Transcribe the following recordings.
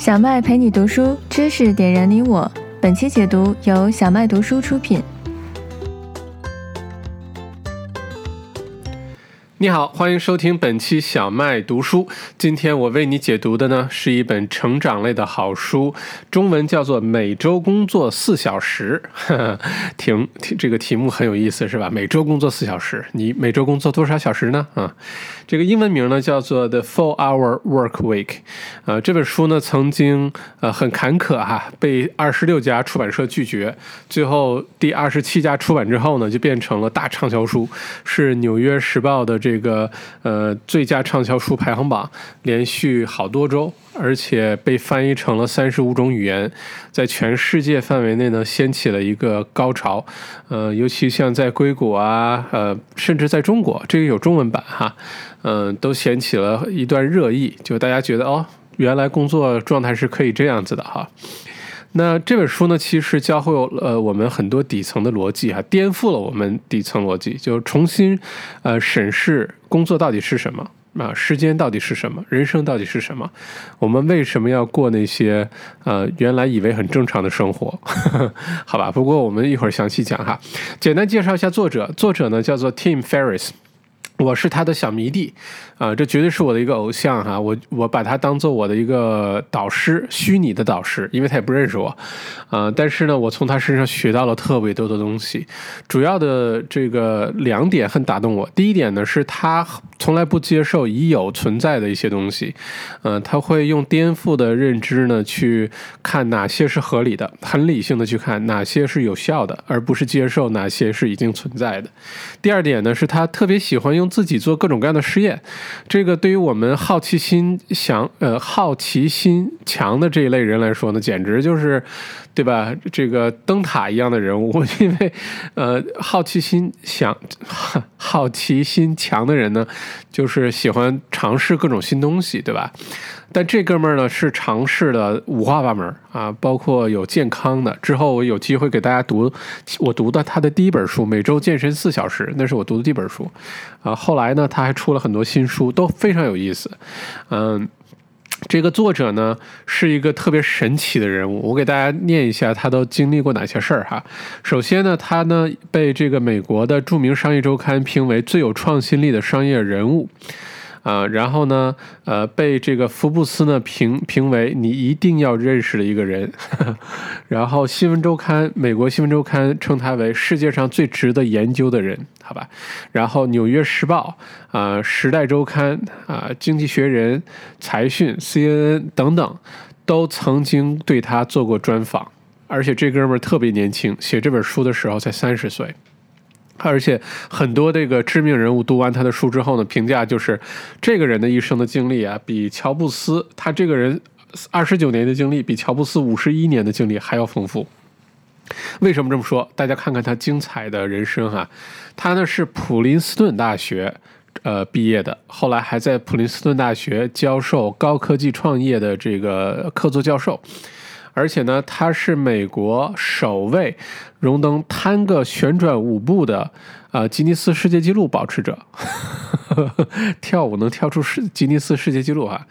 小麦陪你读书，知识点燃你我。本期解读由小麦读书出品。你好，欢迎收听本期小麦读书。今天我为你解读的呢是一本成长类的好书，中文叫做《每周工作四小时》。挺挺，这个题目很有意思，是吧？每周工作四小时，你每周工作多少小时呢？啊，这个英文名呢叫做《The Four Hour Work Week》。呃，这本书呢曾经呃很坎坷哈，被二十六家出版社拒绝，最后第二十七家出版之后呢，就变成了大畅销书，是《纽约时报》的这。这个呃最佳畅销书排行榜连续好多周，而且被翻译成了三十五种语言，在全世界范围内呢掀起了一个高潮。呃，尤其像在硅谷啊，呃，甚至在中国，这个有中文版哈，嗯，都掀起了一段热议，就大家觉得哦，原来工作状态是可以这样子的哈。那这本书呢，其实教会呃我们很多底层的逻辑哈，颠覆了我们底层逻辑，就重新呃审视工作到底是什么啊，时间到底是什么，人生到底是什么，我们为什么要过那些呃原来以为很正常的生活？好吧，不过我们一会儿详细讲哈，简单介绍一下作者，作者呢叫做 Tim Ferris。我是他的小迷弟，啊，这绝对是我的一个偶像哈，我我把他当做我的一个导师，虚拟的导师，因为他也不认识我，啊，但是呢，我从他身上学到了特别多的东西，主要的这个两点很打动我，第一点呢是他从来不接受已有存在的一些东西，嗯，他会用颠覆的认知呢去看哪些是合理的，很理性的去看哪些是有效的，而不是接受哪些是已经存在的。第二点呢是他特别喜欢用。自己做各种各样的试验，这个对于我们好奇心想呃好奇心强的这一类人来说呢，简直就是，对吧？这个灯塔一样的人物，因为呃好奇心想 好奇心强的人呢，就是喜欢尝试各种新东西，对吧？但这哥们儿呢是尝试的五花八门啊，包括有健康的。之后我有机会给大家读我读的他的第一本书《每周健身四小时》，那是我读的第一本书啊。后来呢，他还出了很多新书，都非常有意思。嗯，这个作者呢是一个特别神奇的人物，我给大家念一下他都经历过哪些事儿哈。首先呢，他呢被这个美国的著名商业周刊评为最有创新力的商业人物。啊，然后呢，呃，被这个福布斯呢评评为你一定要认识的一个人，然后新闻周刊，美国新闻周刊称他为世界上最值得研究的人，好吧？然后纽约时报啊，时代周刊啊，经济学人、财讯、CNN 等等，都曾经对他做过专访，而且这哥们儿特别年轻，写这本书的时候才三十岁。而且很多这个知名人物读完他的书之后呢，评价就是这个人的一生的经历啊，比乔布斯他这个人二十九年的经历比乔布斯五十一年的经历还要丰富。为什么这么说？大家看看他精彩的人生哈，他呢是普林斯顿大学呃毕业的，后来还在普林斯顿大学教授高科技创业的这个客座教授。而且呢，他是美国首位荣登单个旋转舞步的呃吉尼斯世界纪录保持者，跳舞能跳出世吉尼斯世界纪录啊！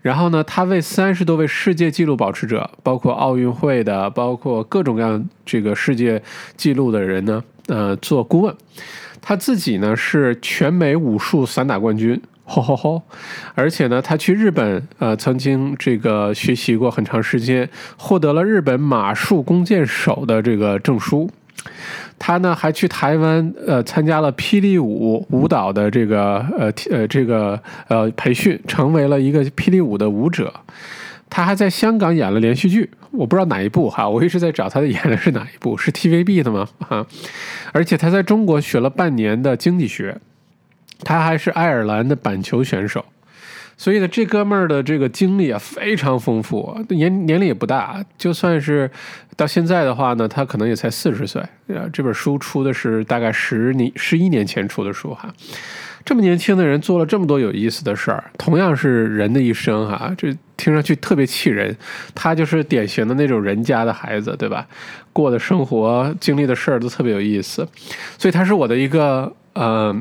然后呢，他为三十多位世界纪录保持者，包括奥运会的，包括各种各样这个世界纪录的人呢，呃，做顾问。他自己呢是全美武术散打冠军。吼吼吼！而且呢，他去日本，呃，曾经这个学习过很长时间，获得了日本马术弓箭手的这个证书。他呢还去台湾，呃，参加了霹雳舞舞蹈的这个，呃，呃，这个呃培训，成为了一个霹雳舞的舞者。他还在香港演了连续剧，我不知道哪一部哈，我一直在找他演的是哪一部，是 TVB 的吗？哈，而且他在中国学了半年的经济学。他还是爱尔兰的板球选手，所以呢，这哥们儿的这个经历啊非常丰富，年年龄也不大，就算是到现在的话呢，他可能也才四十岁。啊这本书出的是大概十年、十一年前出的书哈，这么年轻的人做了这么多有意思的事儿，同样是人的一生哈，这听上去特别气人。他就是典型的那种人家的孩子，对吧？过的生活、经历的事儿都特别有意思，所以他是我的一个呃。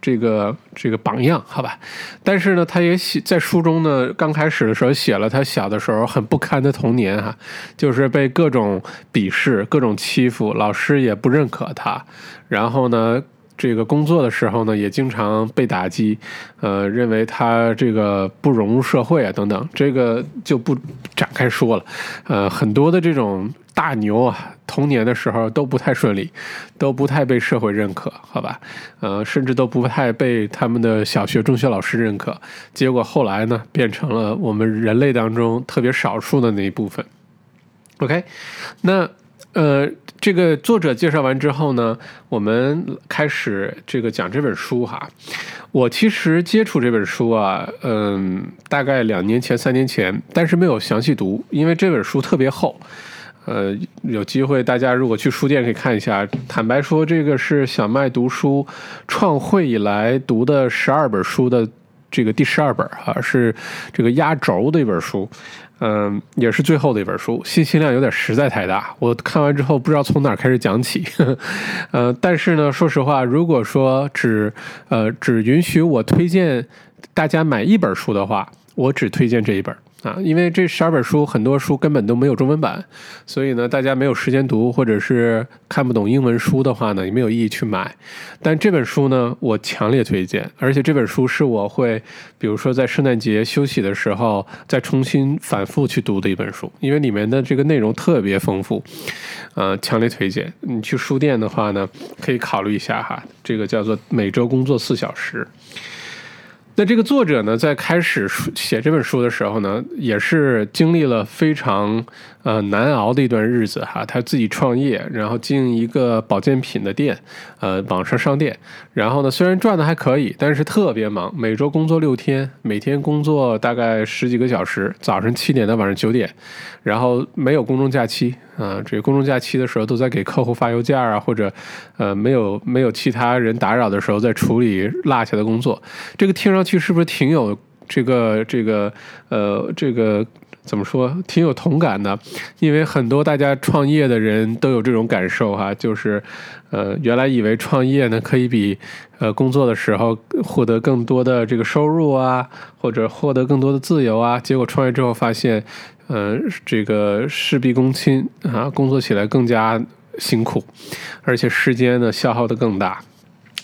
这个这个榜样，好吧？但是呢，他也写在书中呢，刚开始的时候写了他小的时候很不堪的童年哈，就是被各种鄙视、各种欺负，老师也不认可他，然后呢。这个工作的时候呢，也经常被打击，呃，认为他这个不融入社会啊，等等，这个就不展开说了。呃，很多的这种大牛啊，童年的时候都不太顺利，都不太被社会认可，好吧？呃，甚至都不太被他们的小学、中学老师认可。结果后来呢，变成了我们人类当中特别少数的那一部分。OK，那呃。这个作者介绍完之后呢，我们开始这个讲这本书哈。我其实接触这本书啊，嗯，大概两年前、三年前，但是没有详细读，因为这本书特别厚。呃，有机会大家如果去书店可以看一下。坦白说，这个是小麦读书创会以来读的十二本书的这个第十二本哈，是这个压轴的一本书。嗯，也是最后的一本书，信息量有点实在太大。我看完之后不知道从哪开始讲起。呃，但是呢，说实话，如果说只呃只允许我推荐大家买一本书的话，我只推荐这一本。啊，因为这十二本书很多书根本都没有中文版，所以呢，大家没有时间读，或者是看不懂英文书的话呢，也没有意义去买。但这本书呢，我强烈推荐，而且这本书是我会，比如说在圣诞节休息的时候再重新反复去读的一本书，因为里面的这个内容特别丰富，呃，强烈推荐。你去书店的话呢，可以考虑一下哈，这个叫做《每周工作四小时》。那这个作者呢，在开始书写这本书的时候呢，也是经历了非常呃难熬的一段日子哈。他自己创业，然后经营一个保健品的店，呃，网上商店。然后呢，虽然赚的还可以，但是特别忙，每周工作六天，每天工作大概十几个小时，早上七点到晚上九点，然后没有公众假期。啊，这个公众假期的时候都在给客户发邮件啊，或者，呃，没有没有其他人打扰的时候，在处理落下的工作。这个听上去是不是挺有这个这个呃这个怎么说，挺有同感的？因为很多大家创业的人都有这种感受哈，就是呃原来以为创业呢可以比呃工作的时候获得更多的这个收入啊，或者获得更多的自由啊，结果创业之后发现。嗯，这个事必躬亲啊，工作起来更加辛苦，而且时间呢消耗的更大。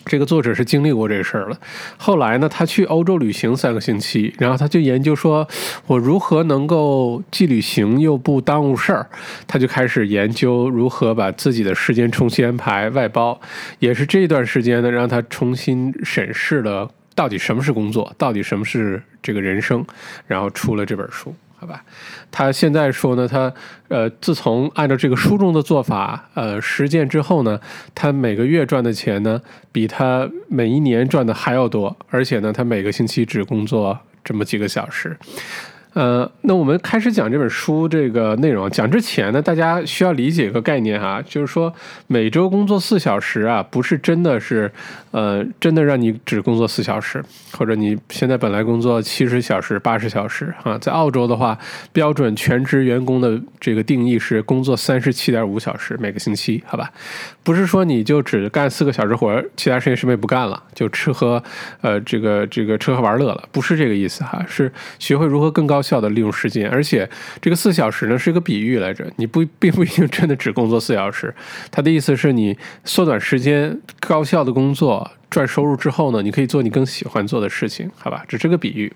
这个作者是经历过这个事儿了。后来呢，他去欧洲旅行三个星期，然后他就研究说，我如何能够既旅行又不耽误事儿。他就开始研究如何把自己的时间重新安排外包。也是这段时间呢，让他重新审视了到底什么是工作，到底什么是这个人生，然后出了这本书。好吧，他现在说呢，他呃，自从按照这个书中的做法呃实践之后呢，他每个月赚的钱呢，比他每一年赚的还要多，而且呢，他每个星期只工作这么几个小时。呃，那我们开始讲这本书这个内容。讲之前呢，大家需要理解一个概念哈，就是说每周工作四小时啊，不是真的是，呃，真的让你只工作四小时，或者你现在本来工作七十小时、八十小时啊。在澳洲的话，标准全职员工的这个定义是工作三十七点五小时每个星期，好吧？不是说你就只干四个小时活，其他时间什么也不干了，就吃喝，呃，这个这个吃喝玩乐了，不是这个意思哈，是学会如何更高。效的利用时间，而且这个四小时呢是一个比喻来着，你不并不一定真的只工作四小时。他的意思是你缩短时间、高效的工作、赚收入之后呢，你可以做你更喜欢做的事情，好吧？只是个比喻。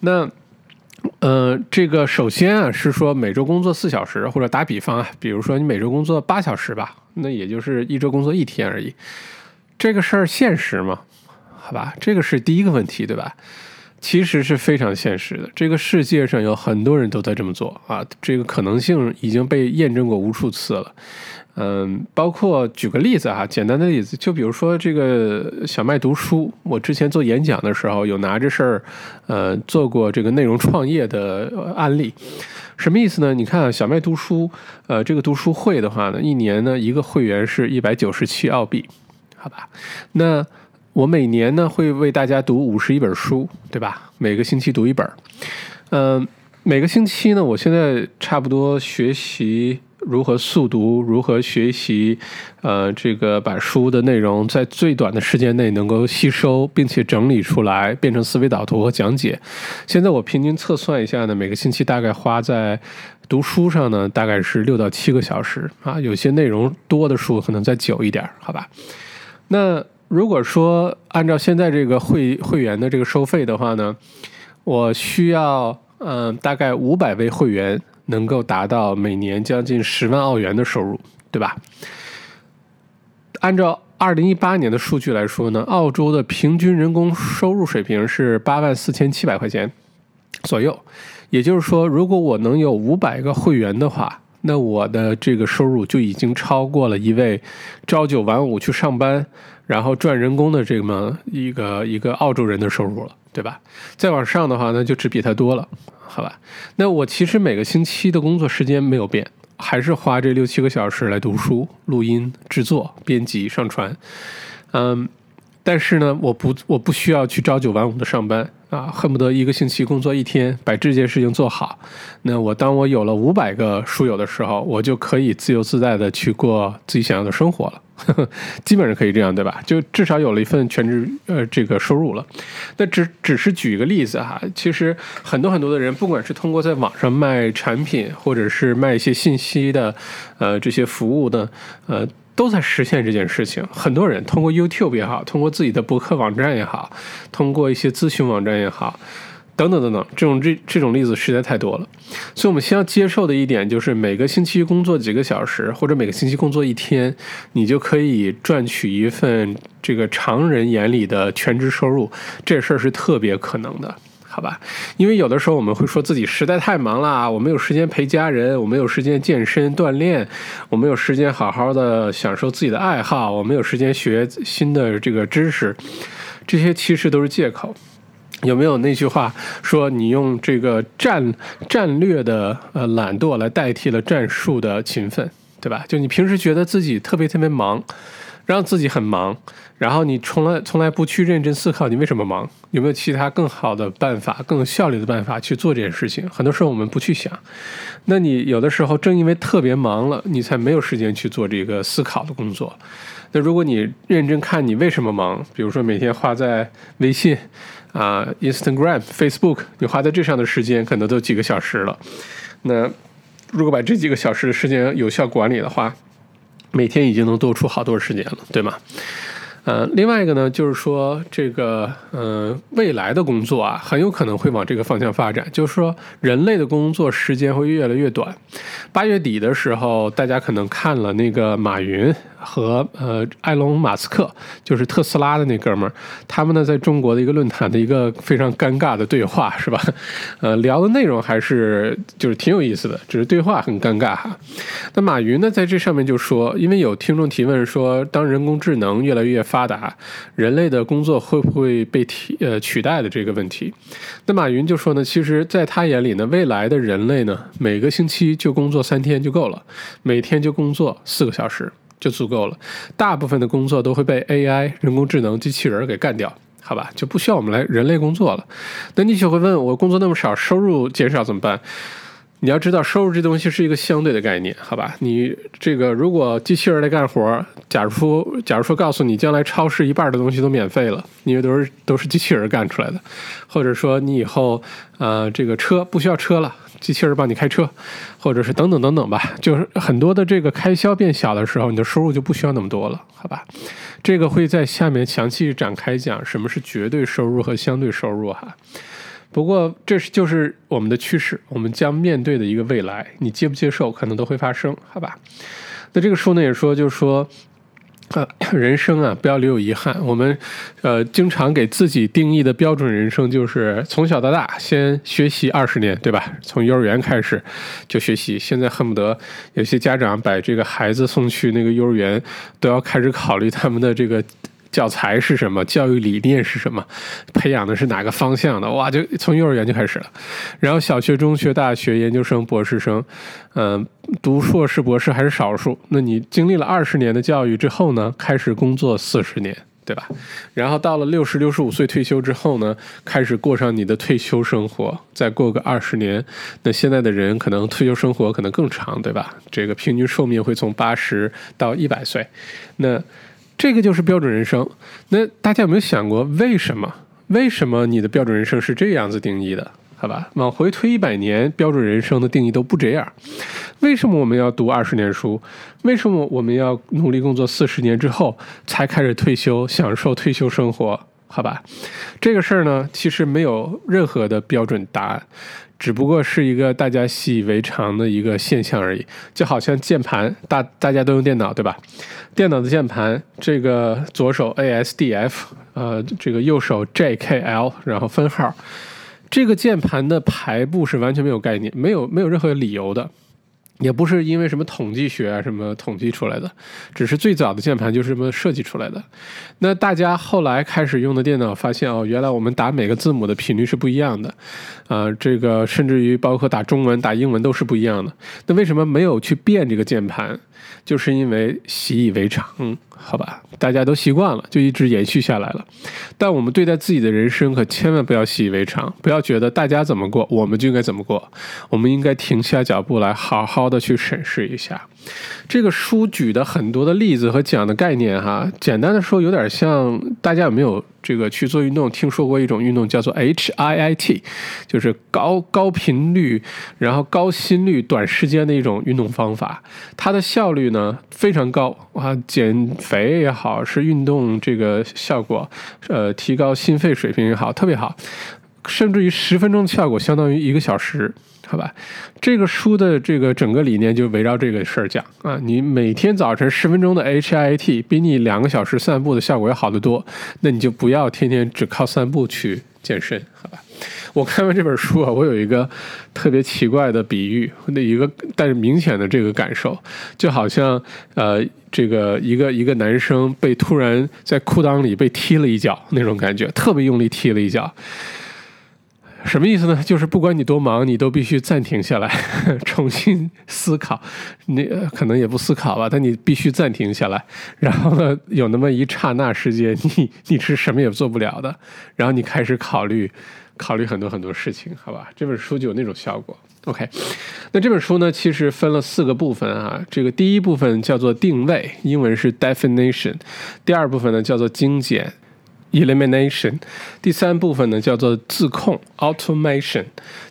那，呃，这个首先啊是说每周工作四小时，或者打比方啊，比如说你每周工作八小时吧，那也就是一周工作一天而已。这个事儿现实吗？好吧，这个是第一个问题，对吧？其实是非常现实的，这个世界上有很多人都在这么做啊，这个可能性已经被验证过无数次了。嗯，包括举个例子哈，简单的例子，就比如说这个小麦读书，我之前做演讲的时候有拿这事儿，呃，做过这个内容创业的案例。什么意思呢？你看小麦读书，呃，这个读书会的话呢，一年呢一个会员是一百九十七澳币，好吧？那我每年呢会为大家读五十一本书，对吧？每个星期读一本。嗯，每个星期呢，我现在差不多学习如何速读，如何学习，呃，这个把书的内容在最短的时间内能够吸收，并且整理出来，变成思维导图和讲解。现在我平均测算一下呢，每个星期大概花在读书上呢，大概是六到七个小时啊。有些内容多的书可能再久一点，好吧？那如果说按照现在这个会会员的这个收费的话呢，我需要嗯大概五百位会员。能够达到每年将近十万澳元的收入，对吧？按照二零一八年的数据来说呢，澳洲的平均人工收入水平是八万四千七百块钱左右。也就是说，如果我能有五百个会员的话，那我的这个收入就已经超过了一位朝九晚五去上班，然后赚人工的这么一个一个澳洲人的收入了，对吧？再往上的话，那就只比他多了。好吧，那我其实每个星期的工作时间没有变，还是花这六七个小时来读书、录音、制作、编辑、上传，嗯，但是呢，我不我不需要去朝九晚五的上班啊，恨不得一个星期工作一天，把这件事情做好。那我当我有了五百个书友的时候，我就可以自由自在的去过自己想要的生活了。基本上可以这样，对吧？就至少有了一份全职呃这个收入了。那只只是举一个例子哈，其实很多很多的人，不管是通过在网上卖产品，或者是卖一些信息的呃这些服务的，呃，都在实现这件事情。很多人通过 YouTube 也好，通过自己的博客网站也好，通过一些咨询网站也好。等等等等，这种这这种例子实在太多了，所以我们先要接受的一点就是，每个星期工作几个小时，或者每个星期工作一天，你就可以赚取一份这个常人眼里的全职收入，这事儿是特别可能的，好吧？因为有的时候我们会说自己实在太忙了，我没有时间陪家人，我没有时间健身锻炼，我没有时间好好的享受自己的爱好，我没有时间学新的这个知识，这些其实都是借口。有没有那句话说你用这个战战略的呃懒惰来代替了战术的勤奋，对吧？就你平时觉得自己特别特别忙，让自己很忙，然后你从来从来不去认真思考你为什么忙，有没有其他更好的办法、更有效率的办法去做这件事情？很多时候我们不去想，那你有的时候正因为特别忙了，你才没有时间去做这个思考的工作。那如果你认真看你为什么忙，比如说每天花在微信。啊，Instagram、Facebook，你花在这上的时间可能都几个小时了。那如果把这几个小时的时间有效管理的话，每天已经能多出好多时间了，对吗？呃，另外一个呢，就是说这个呃未来的工作啊，很有可能会往这个方向发展，就是说人类的工作时间会越来越短。八月底的时候，大家可能看了那个马云。和呃，埃隆·马斯克就是特斯拉的那哥们儿，他们呢在中国的一个论坛的一个非常尴尬的对话，是吧？呃，聊的内容还是就是挺有意思的，只是对话很尴尬哈。那马云呢在这上面就说，因为有听众提问说，当人工智能越来越发达，人类的工作会不会被替呃取代的这个问题？那马云就说呢，其实在他眼里呢，未来的人类呢，每个星期就工作三天就够了，每天就工作四个小时。就足够了，大部分的工作都会被 AI 人工智能机器人给干掉，好吧，就不需要我们来人类工作了。那你就会问我，工作那么少，收入减少怎么办？你要知道，收入这东西是一个相对的概念，好吧？你这个如果机器人来干活，假如说，假如说告诉你，将来超市一半的东西都免费了，因为都是都是机器人干出来的，或者说你以后呃这个车不需要车了。机器人帮你开车，或者是等等等等吧，就是很多的这个开销变小的时候，你的收入就不需要那么多了，好吧？这个会在下面详细展开讲什么是绝对收入和相对收入哈。不过这是就是我们的趋势，我们将面对的一个未来，你接不接受可能都会发生，好吧？那这个书呢也说，就是说。呃，人生啊，不要留有遗憾。我们，呃，经常给自己定义的标准人生就是从小到大先学习二十年，对吧？从幼儿园开始就学习。现在恨不得有些家长把这个孩子送去那个幼儿园，都要开始考虑他们的这个。教材是什么？教育理念是什么？培养的是哪个方向的？哇，就从幼儿园就开始了，然后小学、中学、大学、研究生、博士生，嗯，读硕士、博士还是少数。那你经历了二十年的教育之后呢？开始工作四十年。对吧？然后到了六十六十五岁退休之后呢，开始过上你的退休生活，再过个二十年，那现在的人可能退休生活可能更长，对吧？这个平均寿命会从八十到一百岁，那这个就是标准人生。那大家有没有想过，为什么？为什么你的标准人生是这样子定义的？好吧，往回推一百年，标准人生的定义都不这样。为什么我们要读二十年书？为什么我们要努力工作四十年之后才开始退休，享受退休生活？好吧，这个事儿呢，其实没有任何的标准答案，只不过是一个大家习以为常的一个现象而已。就好像键盘，大大家都用电脑，对吧？电脑的键盘，这个左手 A S D F，呃，这个右手 J K L，然后分号。这个键盘的排布是完全没有概念，没有没有任何理由的，也不是因为什么统计学啊什么统计出来的，只是最早的键盘就是这么设计出来的。那大家后来开始用的电脑，发现哦，原来我们打每个字母的频率是不一样的，啊，这个甚至于包括打中文、打英文都是不一样的。那为什么没有去变这个键盘？就是因为习以为常。好吧，大家都习惯了，就一直延续下来了。但我们对待自己的人生，可千万不要习以为常，不要觉得大家怎么过，我们就应该怎么过。我们应该停下脚步来，好好的去审视一下。这个书举的很多的例子和讲的概念，哈，简单的说，有点像大家有没有这个去做运动？听说过一种运动叫做 H I I T，就是高高频率，然后高心率，短时间的一种运动方法。它的效率呢非常高啊，减肥也好，是运动这个效果，呃，提高心肺水平也好，特别好，甚至于十分钟的效果相当于一个小时。好吧，这个书的这个整个理念就围绕这个事儿讲啊。你每天早晨十分钟的 H I T，比你两个小时散步的效果要好得多。那你就不要天天只靠散步去健身，好吧？我看完这本书啊，我有一个特别奇怪的比喻，那一个带着明显的这个感受，就好像呃，这个一个一个男生被突然在裤裆里被踢了一脚那种感觉，特别用力踢了一脚。什么意思呢？就是不管你多忙，你都必须暂停下来，重新思考。你可能也不思考吧，但你必须暂停下来。然后呢，有那么一刹那时间，你你是什么也做不了的。然后你开始考虑，考虑很多很多事情，好吧？这本书就有那种效果。OK，那这本书呢，其实分了四个部分啊。这个第一部分叫做定位，英文是 definition。第二部分呢，叫做精简。Elimination，第三部分呢叫做自控 Automation，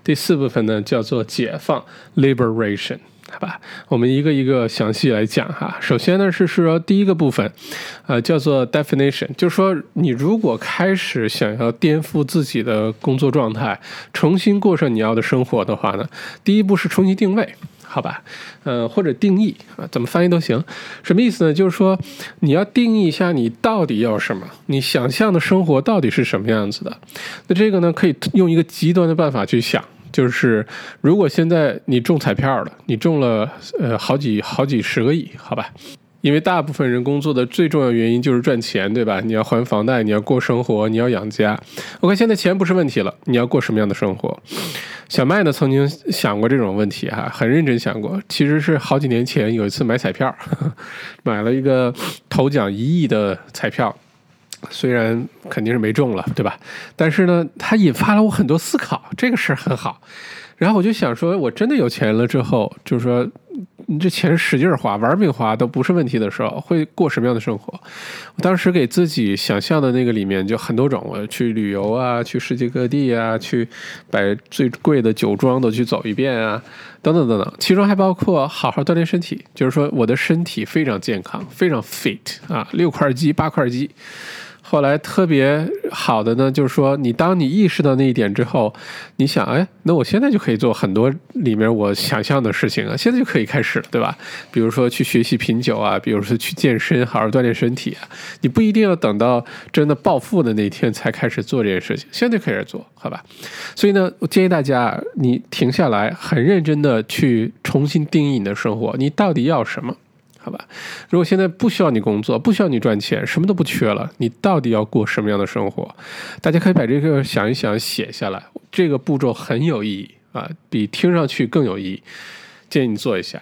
第四部分呢叫做解放 Liberation，好吧？我们一个一个详细来讲哈。首先呢是说第一个部分，呃叫做 Definition，就是说你如果开始想要颠覆自己的工作状态，重新过上你要的生活的话呢，第一步是重新定位。好吧，呃，或者定义啊，怎么翻译都行。什么意思呢？就是说你要定义一下你到底要什么，你想象的生活到底是什么样子的。那这个呢，可以用一个极端的办法去想，就是如果现在你中彩票了，你中了呃好几好几十个亿，好吧。因为大部分人工作的最重要原因就是赚钱，对吧？你要还房贷，你要过生活，你要养家。OK，现在钱不是问题了，你要过什么样的生活？小麦呢曾经想过这种问题哈，很认真想过。其实是好几年前有一次买彩票，买了一个头奖一亿的彩票，虽然肯定是没中了，对吧？但是呢，它引发了我很多思考，这个事儿很好。然后我就想说，我真的有钱了之后，就是说。你这钱使劲花，玩命花都不是问题的时候，会过什么样的生活？我当时给自己想象的那个里面就很多种，我去旅游啊，去世界各地啊，去把最贵的酒庄都去走一遍啊，等等等等，其中还包括好好锻炼身体，就是说我的身体非常健康，非常 fit 啊，六块肌八块肌。后来特别好的呢，就是说，你当你意识到那一点之后，你想，哎，那我现在就可以做很多里面我想象的事情啊，现在就可以开始，对吧？比如说去学习品酒啊，比如说去健身，好好锻炼身体啊。你不一定要等到真的暴富的那天才开始做这件事情，现在就开始做好吧？所以呢，我建议大家，你停下来，很认真的去重新定义你的生活，你到底要什么？好吧，如果现在不需要你工作，不需要你赚钱，什么都不缺了，你到底要过什么样的生活？大家可以把这个想一想，写下来。这个步骤很有意义啊，比听上去更有意义。建议你做一下。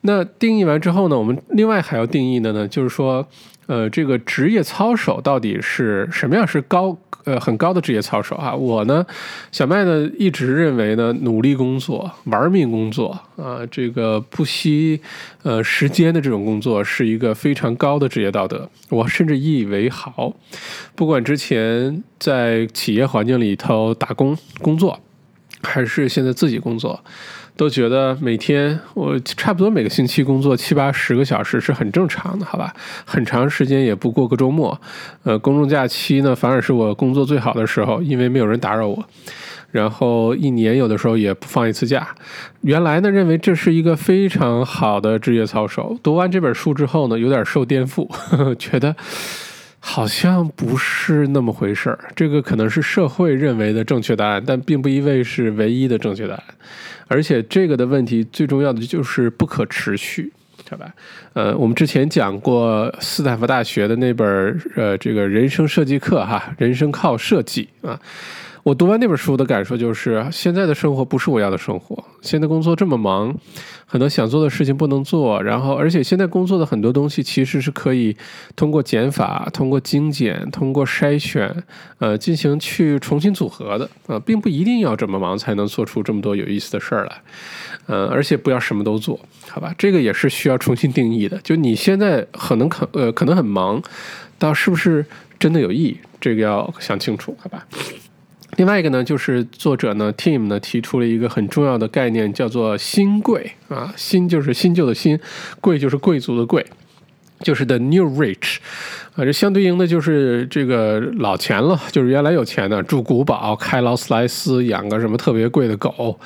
那定义完之后呢，我们另外还要定义的呢，就是说。呃，这个职业操守到底是什么样？是高呃很高的职业操守啊？我呢，小麦呢一直认为呢，努力工作、玩命工作啊，这个不惜呃时间的这种工作是一个非常高的职业道德。我甚至引以为豪，不管之前在企业环境里头打工工作，还是现在自己工作。都觉得每天我差不多每个星期工作七八十个小时是很正常的，好吧？很长时间也不过个周末，呃，公众假期呢反而是我工作最好的时候，因为没有人打扰我。然后一年有的时候也不放一次假。原来呢认为这是一个非常好的职业操守，读完这本书之后呢有点受颠覆，觉得。好像不是那么回事儿，这个可能是社会认为的正确答案，但并不意味是唯一的正确答案。而且这个的问题最重要的就是不可持续，好吧？呃，我们之前讲过斯坦福大学的那本呃这个人生设计课哈，人生靠设计啊。我读完那本书的感受就是，现在的生活不是我要的生活。现在工作这么忙，很多想做的事情不能做。然后，而且现在工作的很多东西其实是可以通过减法、通过精简、通过筛选，呃，进行去重新组合的。啊，并不一定要这么忙才能做出这么多有意思的事儿来。呃，而且不要什么都做，好吧？这个也是需要重新定义的。就你现在可能可呃可能很忙，到是不是真的有意义？这个要想清楚，好吧？另外一个呢，就是作者呢，Tim 呢提出了一个很重要的概念，叫做“新贵”啊，新就是新旧的“新”，贵就是贵族的“贵”，就是 the new rich。啊，这相对应的就是这个老钱了，就是原来有钱的住古堡、开劳斯莱斯、养个什么特别贵的狗，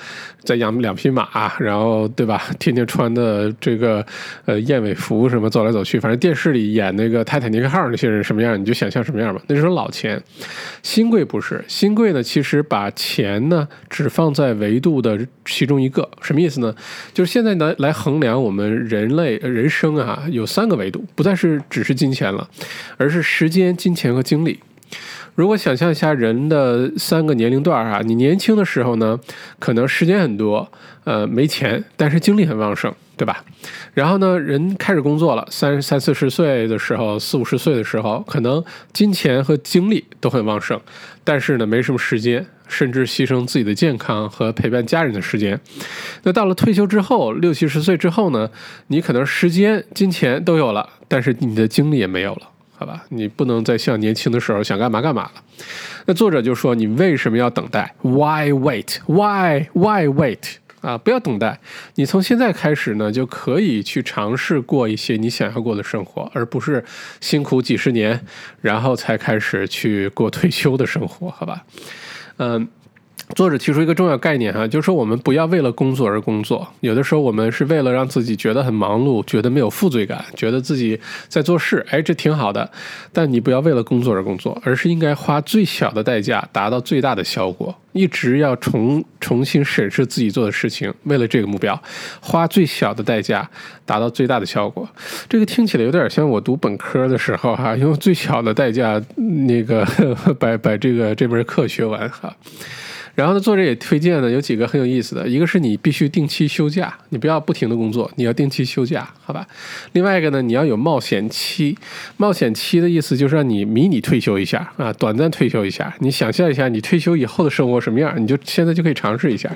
再养两匹马，然后对吧？天天穿的这个呃燕尾服什么走来走去，反正电视里演那个泰坦尼克号那些人什么样，你就想象什么样吧。那是老钱，新贵不是新贵呢？其实把钱呢只放在维度的其中一个，什么意思呢？就是现在来来衡量我们人类人生啊，有三个维度，不再是只是金钱了。而是时间、金钱和精力。如果想象一下人的三个年龄段啊，你年轻的时候呢，可能时间很多，呃，没钱，但是精力很旺盛，对吧？然后呢，人开始工作了，三三四十岁的时候，四五十岁的时候，可能金钱和精力都很旺盛，但是呢，没什么时间，甚至牺牲自己的健康和陪伴家人的时间。那到了退休之后，六七十岁之后呢，你可能时间、金钱都有了，但是你的精力也没有了。好吧，你不能再像年轻的时候想干嘛干嘛了。那作者就说：“你为什么要等待？Why wait? Why why wait？啊，不要等待，你从现在开始呢，就可以去尝试过一些你想要过的生活，而不是辛苦几十年，然后才开始去过退休的生活。好吧，嗯。”作者提出一个重要概念哈，就是说我们不要为了工作而工作。有的时候我们是为了让自己觉得很忙碌，觉得没有负罪感，觉得自己在做事，哎，这挺好的。但你不要为了工作而工作，而是应该花最小的代价达到最大的效果。一直要重重新审视自己做的事情，为了这个目标，花最小的代价达到最大的效果。这个听起来有点像我读本科的时候哈，用最小的代价那个 把把这个这门课学完哈。然后呢，作者也推荐呢，有几个很有意思的，一个是你必须定期休假，你不要不停的工作，你要定期休假，好吧？另外一个呢，你要有冒险期，冒险期的意思就是让你迷你退休一下啊，短暂退休一下，你想象一下你退休以后的生活什么样，你就现在就可以尝试一下，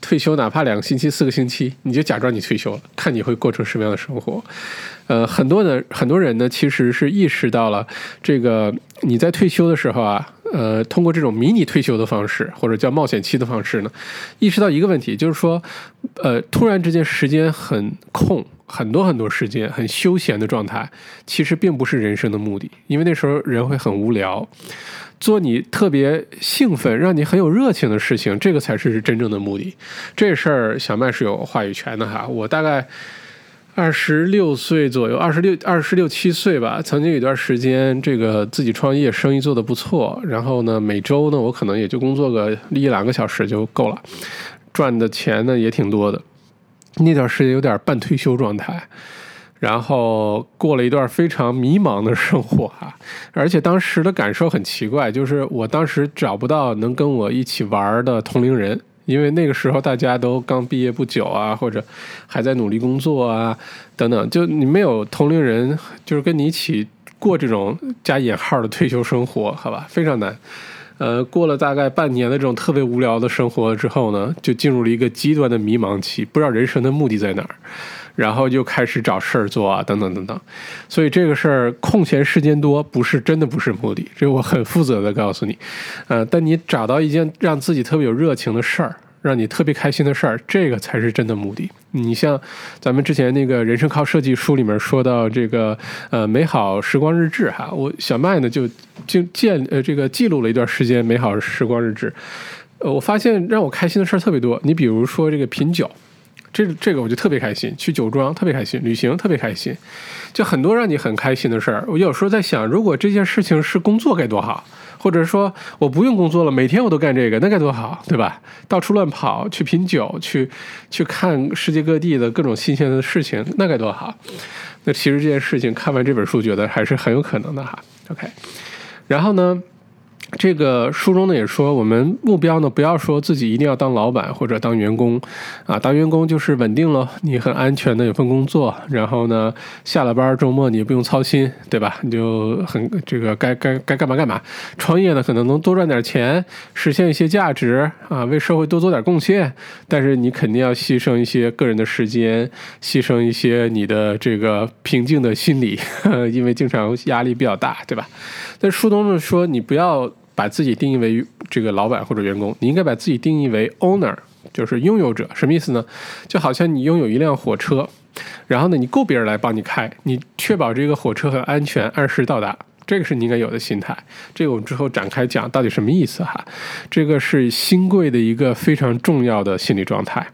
退休哪怕两个星期、四个星期，你就假装你退休了，看你会过成什么样的生活。呃，很多的很多人呢，其实是意识到了这个你在退休的时候啊。呃，通过这种迷你退休的方式，或者叫冒险期的方式呢，意识到一个问题，就是说，呃，突然之间时间很空，很多很多时间，很休闲的状态，其实并不是人生的目的，因为那时候人会很无聊，做你特别兴奋、让你很有热情的事情，这个才是真正的目的。这事儿小麦是有话语权的哈，我大概。二十六岁左右，二十六、二十六七岁吧。曾经有一段时间，这个自己创业，生意做得不错。然后呢，每周呢，我可能也就工作个一两个小时就够了，赚的钱呢也挺多的。那段时间有点半退休状态，然后过了一段非常迷茫的生活哈。而且当时的感受很奇怪，就是我当时找不到能跟我一起玩的同龄人。因为那个时候大家都刚毕业不久啊，或者还在努力工作啊，等等，就你没有同龄人，就是跟你一起过这种加引号的退休生活，好吧，非常难。呃，过了大概半年的这种特别无聊的生活之后呢，就进入了一个极端的迷茫期，不知道人生的目的在哪儿，然后就开始找事儿做啊，等等等等。所以这个事儿空闲时间多，不是真的不是目的，这我很负责的告诉你。呃，但你找到一件让自己特别有热情的事儿。让你特别开心的事儿，这个才是真的目的。你像咱们之前那个人生靠设计书里面说到这个呃美好时光日志哈，我小麦呢就就建呃这个记录了一段时间美好时光日志，呃我发现让我开心的事儿特别多。你比如说这个品酒，这这个我就特别开心，去酒庄特别开心，旅行特别开心，就很多让你很开心的事儿。我有时候在想，如果这件事情是工作该多好。或者说我不用工作了，每天我都干这个，那该多好，对吧？到处乱跑，去品酒，去去看世界各地的各种新鲜的事情，那该多好。那其实这件事情看完这本书，觉得还是很有可能的哈。OK，然后呢？这个书中呢也说，我们目标呢不要说自己一定要当老板或者当员工，啊，当员工就是稳定了，你很安全的有份工作，然后呢下了班周末你也不用操心，对吧？你就很这个该该该干嘛干嘛。创业呢可能能多赚点钱，实现一些价值啊，为社会多做点贡献，但是你肯定要牺牲一些个人的时间，牺牲一些你的这个平静的心理，因为经常压力比较大，对吧？在书中呢说你不要。把自己定义为这个老板或者员工，你应该把自己定义为 owner，就是拥有者。什么意思呢？就好像你拥有一辆火车，然后呢，你雇别人来帮你开，你确保这个火车很安全，按时到达。这个是你应该有的心态。这个我们之后展开讲到底什么意思哈。这个是新贵的一个非常重要的心理状态。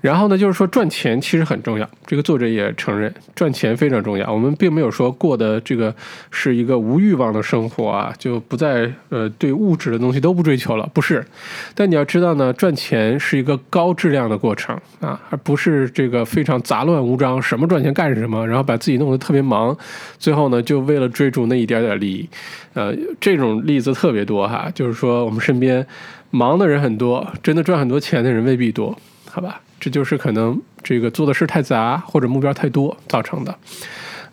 然后呢，就是说赚钱其实很重要，这个作者也承认赚钱非常重要。我们并没有说过的这个是一个无欲望的生活啊，就不再呃对物质的东西都不追求了，不是。但你要知道呢，赚钱是一个高质量的过程啊，而不是这个非常杂乱无章，什么赚钱干什么，然后把自己弄得特别忙，最后呢就为了追逐那一点点利益，呃，这种例子特别多哈。就是说我们身边忙的人很多，真的赚很多钱的人未必多，好吧？这就是可能这个做的事太杂或者目标太多造成的。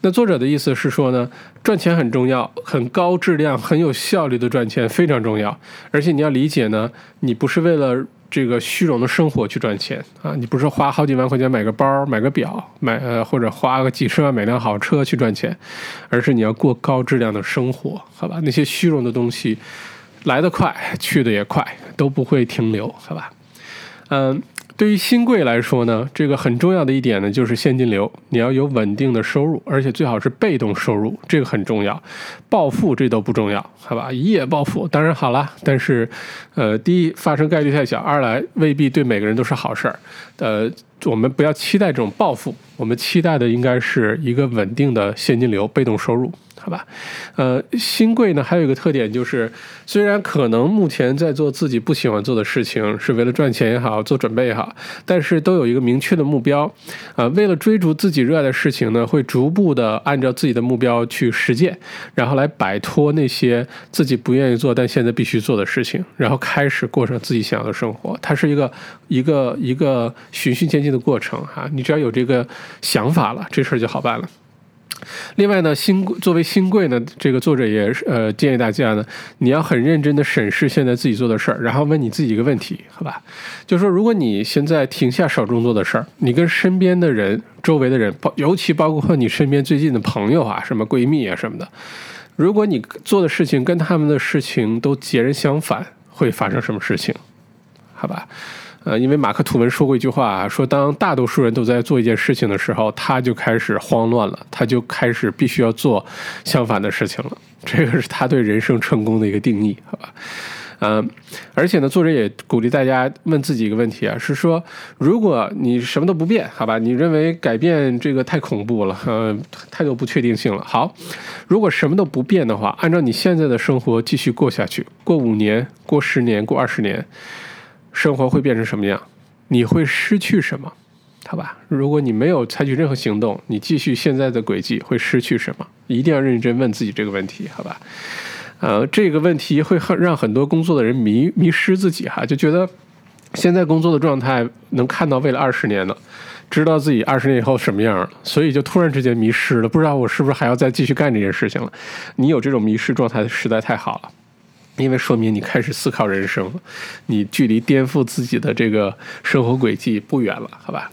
那作者的意思是说呢，赚钱很重要，很高质量、很有效率的赚钱非常重要。而且你要理解呢，你不是为了这个虚荣的生活去赚钱啊，你不是花好几万块钱买个包、买个表、买呃或者花个几十万买辆好车去赚钱，而是你要过高质量的生活，好吧？那些虚荣的东西来得快，去的也快，都不会停留，好吧？嗯。对于新贵来说呢，这个很重要的一点呢，就是现金流，你要有稳定的收入，而且最好是被动收入，这个很重要。暴富这都不重要，好吧？一夜暴富当然好了，但是，呃，第一发生概率太小，二来未必对每个人都是好事儿。呃，我们不要期待这种暴富，我们期待的应该是一个稳定的现金流、被动收入。好吧，呃，新贵呢还有一个特点就是，虽然可能目前在做自己不喜欢做的事情，是为了赚钱也好，做准备也好，但是都有一个明确的目标，呃，为了追逐自己热爱的事情呢，会逐步的按照自己的目标去实践，然后来摆脱那些自己不愿意做但现在必须做的事情，然后开始过上自己想要的生活。它是一个一个一个循序渐进的过程哈，你只要有这个想法了，这事儿就好办了。另外呢，新作为新贵呢，这个作者也呃建议大家呢，你要很认真的审视现在自己做的事儿，然后问你自己一个问题，好吧？就说，如果你现在停下手中做的事儿，你跟身边的人、周围的人，包尤其包括你身边最近的朋友啊，什么闺蜜啊什么的，如果你做的事情跟他们的事情都截然相反，会发生什么事情？好吧？呃，因为马克吐温说过一句话，说当大多数人都在做一件事情的时候，他就开始慌乱了，他就开始必须要做相反的事情了。这个是他对人生成功的一个定义，好吧？嗯，而且呢，作者也鼓励大家问自己一个问题啊，是说，如果你什么都不变，好吧？你认为改变这个太恐怖了，呃，太多不确定性了。好，如果什么都不变的话，按照你现在的生活继续过下去，过五年，过十年，过二十年。生活会变成什么样？你会失去什么？好吧，如果你没有采取任何行动，你继续现在的轨迹会失去什么？一定要认真问自己这个问题，好吧？呃，这个问题会很让很多工作的人迷迷失自己哈，就觉得现在工作的状态能看到未来二十年了，知道自己二十年以后什么样了，所以就突然之间迷失了，不知道我是不是还要再继续干这件事情了。你有这种迷失状态实在太好了，因为说明你开始思考人生了，你距离颠覆自己的这个生活轨迹不远了，好吧？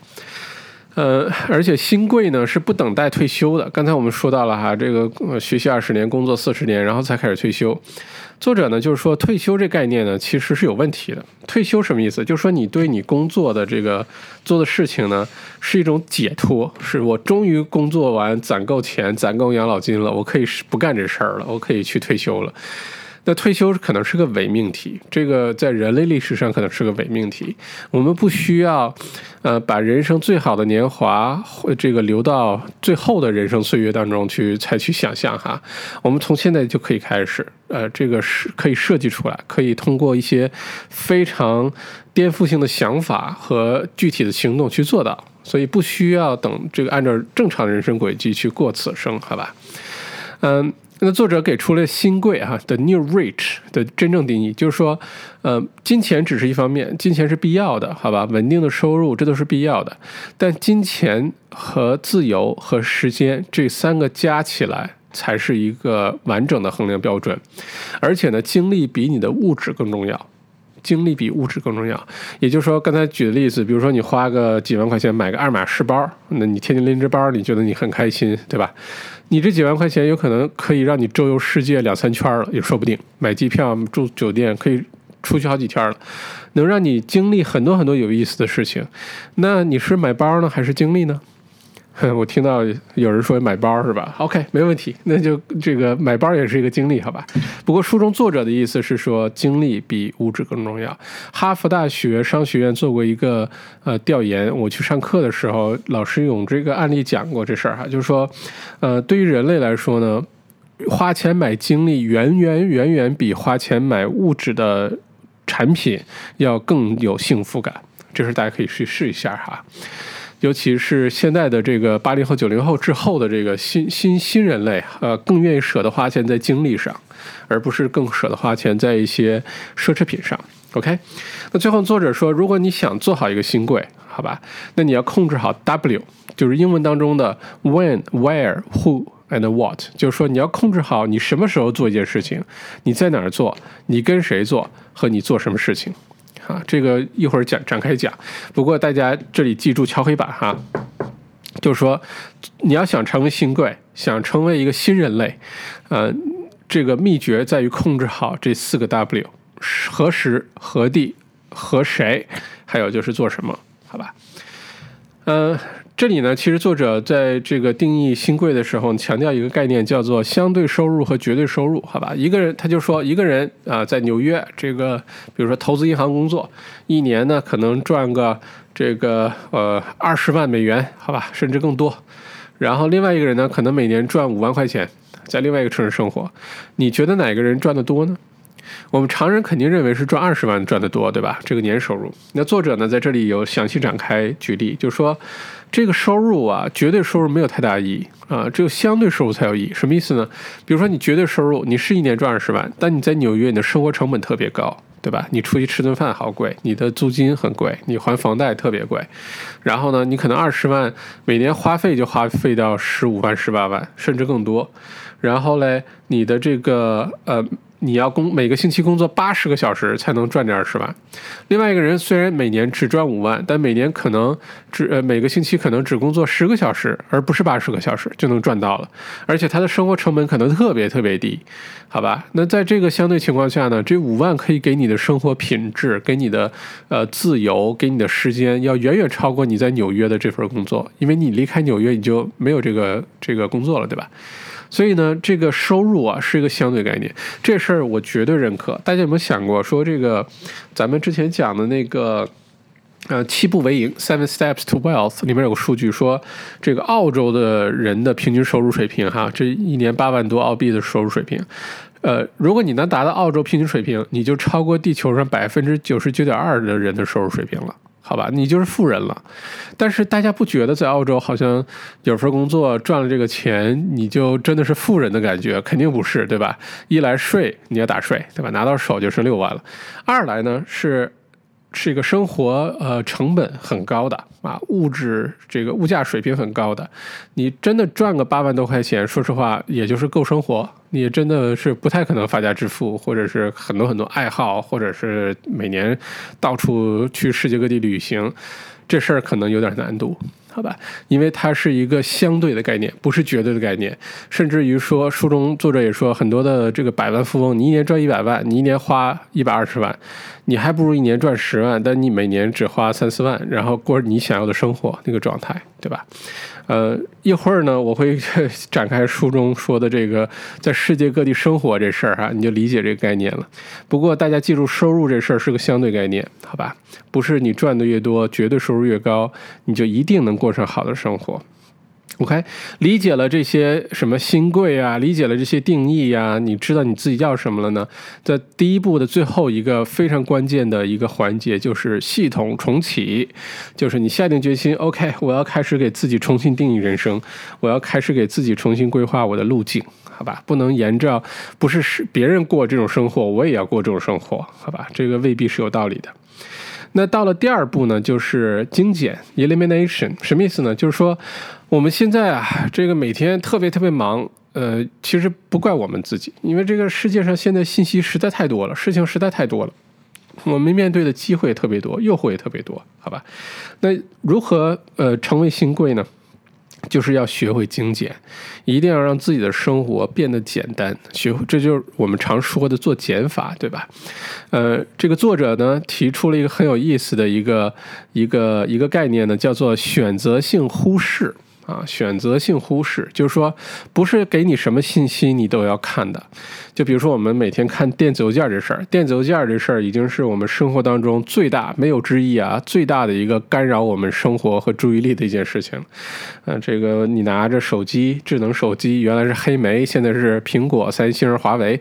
呃，而且新贵呢是不等待退休的。刚才我们说到了哈，这个学习二十年，工作四十年，然后才开始退休。作者呢就是说，退休这概念呢其实是有问题的。退休什么意思？就是说你对你工作的这个做的事情呢是一种解脱，是我终于工作完，攒够钱，攒够养老金了，我可以不干这事儿了，我可以去退休了。那退休可能是个伪命题，这个在人类历史上可能是个伪命题。我们不需要，呃，把人生最好的年华，这个留到最后的人生岁月当中去才去想象哈。我们从现在就可以开始，呃，这个是可以设计出来，可以通过一些非常颠覆性的想法和具体的行动去做到。所以不需要等这个按照正常人生轨迹去过此生，好吧？嗯。那作者给出了新贵哈的 new rich 的真正定义，就是说，呃，金钱只是一方面，金钱是必要的，好吧？稳定的收入这都是必要的，但金钱和自由和时间这三个加起来才是一个完整的衡量标准，而且呢，精力比你的物质更重要。精力比物质更重要，也就是说，刚才举的例子，比如说你花个几万块钱买个爱马仕包，那你天天拎着包，你觉得你很开心，对吧？你这几万块钱有可能可以让你周游世界两三圈了，也说不定。买机票、住酒店，可以出去好几天了，能让你经历很多很多有意思的事情。那你是买包呢，还是经历呢？我听到有人说买包是吧？OK，没问题，那就这个买包也是一个经历，好吧？不过书中作者的意思是说，经历比物质更重要。哈佛大学商学院做过一个呃调研，我去上课的时候，老师用这个案例讲过这事儿哈，就是说，呃，对于人类来说呢，花钱买经历远远远远比花钱买物质的产品要更有幸福感，这是大家可以去试一下哈。尤其是现在的这个八零后、九零后之后的这个新新新人类，呃，更愿意舍得花钱在精力上，而不是更舍得花钱在一些奢侈品上。OK，那最后作者说，如果你想做好一个新贵，好吧，那你要控制好 W，就是英文当中的 When、Where、Who and What，就是说你要控制好你什么时候做一件事情，你在哪儿做，你跟谁做，和你做什么事情。啊，这个一会儿讲展开讲。不过大家这里记住敲黑板哈，就是说你要想成为新贵，想成为一个新人类，呃，这个秘诀在于控制好这四个 W：何时、何地、和谁，还有就是做什么，好吧？嗯。这里呢，其实作者在这个定义新贵的时候，强调一个概念，叫做相对收入和绝对收入，好吧？一个人他就说，一个人啊，在纽约这个，比如说投资银行工作，一年呢可能赚个这个呃二十万美元，好吧，甚至更多。然后另外一个人呢，可能每年赚五万块钱，在另外一个城市生活。你觉得哪个人赚的多呢？我们常人肯定认为是赚二十万赚得多，对吧？这个年收入。那作者呢，在这里有详细展开举例，就是说。这个收入啊，绝对收入没有太大意义啊，只有相对收入才有意义。什么意思呢？比如说你绝对收入，你是一年赚二十万，但你在纽约，你的生活成本特别高，对吧？你出去吃顿饭好贵，你的租金很贵，你还房贷特别贵。然后呢，你可能二十万每年花费就花费到十五万、十八万，甚至更多。然后嘞，你的这个呃。你要工每个星期工作八十个小时才能赚这二十万，另外一个人虽然每年只赚五万，但每年可能只呃每个星期可能只工作十个小时，而不是八十个小时就能赚到了，而且他的生活成本可能特别特别低，好吧？那在这个相对情况下呢，这五万可以给你的生活品质、给你的呃自由、给你的时间，要远远超过你在纽约的这份工作，因为你离开纽约你就没有这个这个工作了，对吧？所以呢，这个收入啊是一个相对概念，这事儿我绝对认可。大家有没有想过，说这个咱们之前讲的那个呃七步为营 （Seven Steps to Wealth） 里面有个数据说，这个澳洲的人的平均收入水平，哈，这一年八万多澳币的收入水平，呃，如果你能达到澳洲平均水平，你就超过地球上百分之九十九点二的人的收入水平了。好吧，你就是富人了，但是大家不觉得在澳洲好像有份工作赚了这个钱，你就真的是富人的感觉？肯定不是，对吧？一来税你要打税，对吧？拿到手就是六万了。二来呢是是一个生活呃成本很高的啊，物质这个物价水平很高的，你真的赚个八万多块钱，说实话也就是够生活，你真的是不太可能发家致富，或者是很多很多爱好，或者是每年到处去世界各地旅行，这事儿可能有点难度。好吧，因为它是一个相对的概念，不是绝对的概念。甚至于说，书中作者也说，很多的这个百万富翁，你一年赚一百万，你一年花一百二十万，你还不如一年赚十万，但你每年只花三四万，然后过你想要的生活那个状态，对吧？呃，一会儿呢，我会 展开书中说的这个在世界各地生活这事儿哈，你就理解这个概念了。不过大家记住，收入这事儿是个相对概念，好吧？不是你赚的越多，绝对收入越高，你就一定能过上好的生活。OK，理解了这些什么新贵啊，理解了这些定义呀，你知道你自己要什么了呢？在第一步的最后一个非常关键的一个环节，就是系统重启，就是你下定决心，OK，我要开始给自己重新定义人生，我要开始给自己重新规划我的路径，好吧？不能沿着不是是别人过这种生活，我也要过这种生活，好吧？这个未必是有道理的。那到了第二步呢，就是精简 （elimination），什么意思呢？就是说，我们现在啊，这个每天特别特别忙，呃，其实不怪我们自己，因为这个世界上现在信息实在太多了，事情实在太多了，我们面对的机会特别多，诱惑也特别多，好吧？那如何呃成为新贵呢？就是要学会精简，一定要让自己的生活变得简单。学会，这就是我们常说的做减法，对吧？呃，这个作者呢提出了一个很有意思的一个一个一个概念呢，叫做选择性忽视。啊，选择性忽视，就是说，不是给你什么信息你都要看的。就比如说，我们每天看电子邮件这事儿，电子邮件这事儿已经是我们生活当中最大没有之一啊，最大的一个干扰我们生活和注意力的一件事情。嗯，这个你拿着手机，智能手机原来是黑莓，现在是苹果、三星、华为，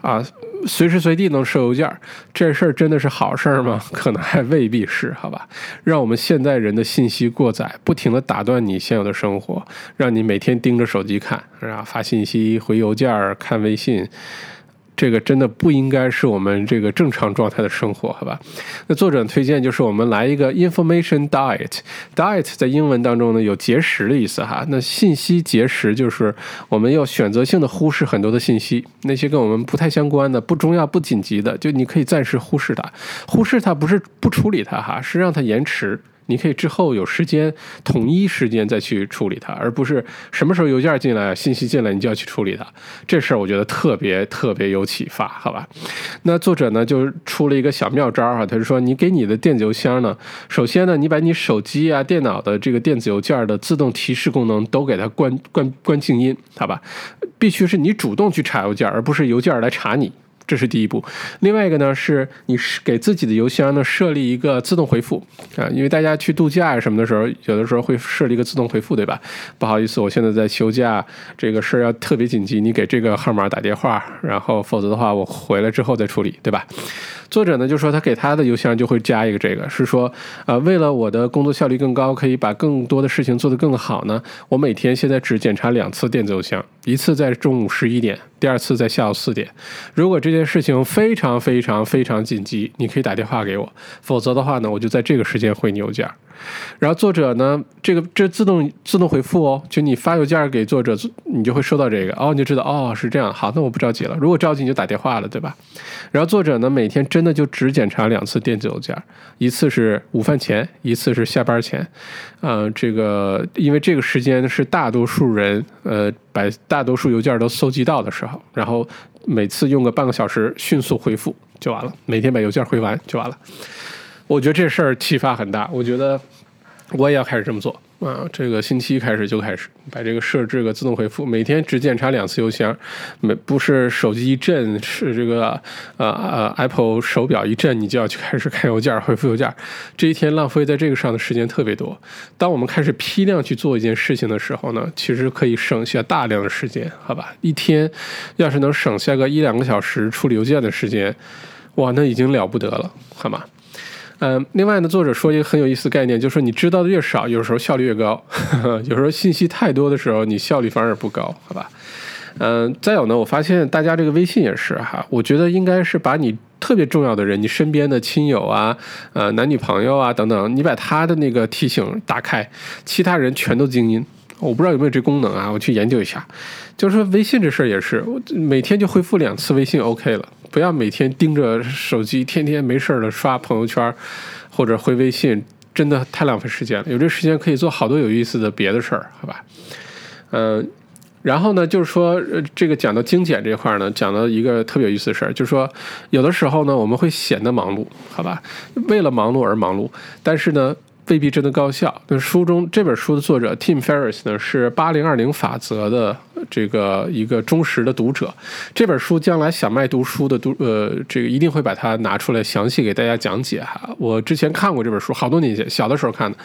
啊。随时随地能收邮件，这事儿真的是好事儿吗？可能还未必是，好吧？让我们现在人的信息过载，不停的打断你现有的生活，让你每天盯着手机看，然后？发信息、回邮件、看微信。这个真的不应该是我们这个正常状态的生活，好吧？那作者推荐就是我们来一个 information diet。diet 在英文当中呢有节食的意思哈。那信息节食就是我们要选择性的忽视很多的信息，那些跟我们不太相关的、不重要、不紧急的，就你可以暂时忽视它。忽视它不是不处理它哈，是让它延迟。你可以之后有时间，统一时间再去处理它，而不是什么时候邮件进来、信息进来，你就要去处理它。这事儿我觉得特别特别有启发，好吧？那作者呢就出了一个小妙招啊，他就说你给你的电子邮箱呢，首先呢，你把你手机啊、电脑的这个电子邮件的自动提示功能都给它关关关静音，好吧？必须是你主动去查邮件，而不是邮件来查你。这是第一步，另外一个呢，是你是给自己的邮箱呢设立一个自动回复啊，因为大家去度假什么的时候，有的时候会设立一个自动回复，对吧？不好意思，我现在在休假，这个事儿要特别紧急，你给这个号码打电话，然后否则的话，我回来之后再处理，对吧？作者呢就说他给他的邮箱就会加一个这个，是说，呃，为了我的工作效率更高，可以把更多的事情做得更好呢，我每天现在只检查两次电子邮箱，一次在中午十一点，第二次在下午四点。如果这件事情非常非常非常紧急，你可以打电话给我，否则的话呢，我就在这个时间回你邮件。然后作者呢，这个这自动自动回复哦，就你发邮件给作者，你就会收到这个哦，你就知道哦是这样，好，那我不着急了。如果着急你就打电话了，对吧？然后作者呢，每天真的就只检查两次电子邮件，一次是午饭前，一次是下班前。呃，这个因为这个时间是大多数人呃把大多数邮件都搜集到的时候，然后每次用个半个小时迅速回复就完了，每天把邮件回完就完了。我觉得这事儿启发很大，我觉得我也要开始这么做啊！这个星期一开始就开始把这个设置个自动回复，每天只检查两次邮箱，没不是手机一震，是这个呃呃 Apple 手表一震，你就要去开始看邮件回复邮件。这一天浪费在这个上的时间特别多。当我们开始批量去做一件事情的时候呢，其实可以省下大量的时间，好吧？一天要是能省下个一两个小时处理邮件的时间，哇，那已经了不得了，好吗？嗯，另外呢，作者说一个很有意思概念，就是说你知道的越少，有时候效率越高。有时候信息太多的时候，你效率反而不高，好吧？嗯，再有呢，我发现大家这个微信也是哈，我觉得应该是把你特别重要的人，你身边的亲友啊，呃，男女朋友啊等等，你把他的那个提醒打开，其他人全都静音。我不知道有没有这功能啊，我去研究一下。就是说微信这事儿也是，我每天就回复两次微信 OK 了，不要每天盯着手机，天天没事儿了刷朋友圈或者回微信，真的太浪费时间了。有这时间可以做好多有意思的别的事儿，好吧？嗯。然后呢，就是说，这个讲到精简这块儿呢，讲到一个特别有意思的事儿，就是说，有的时候呢，我们会显得忙碌，好吧？为了忙碌而忙碌，但是呢。未必真的高效。那书中这本书的作者 Tim Ferriss 呢，是八零二零法则的这个一个忠实的读者。这本书将来小麦读书的读呃，这个一定会把它拿出来详细给大家讲解哈。我之前看过这本书，好多年前小的时候看的，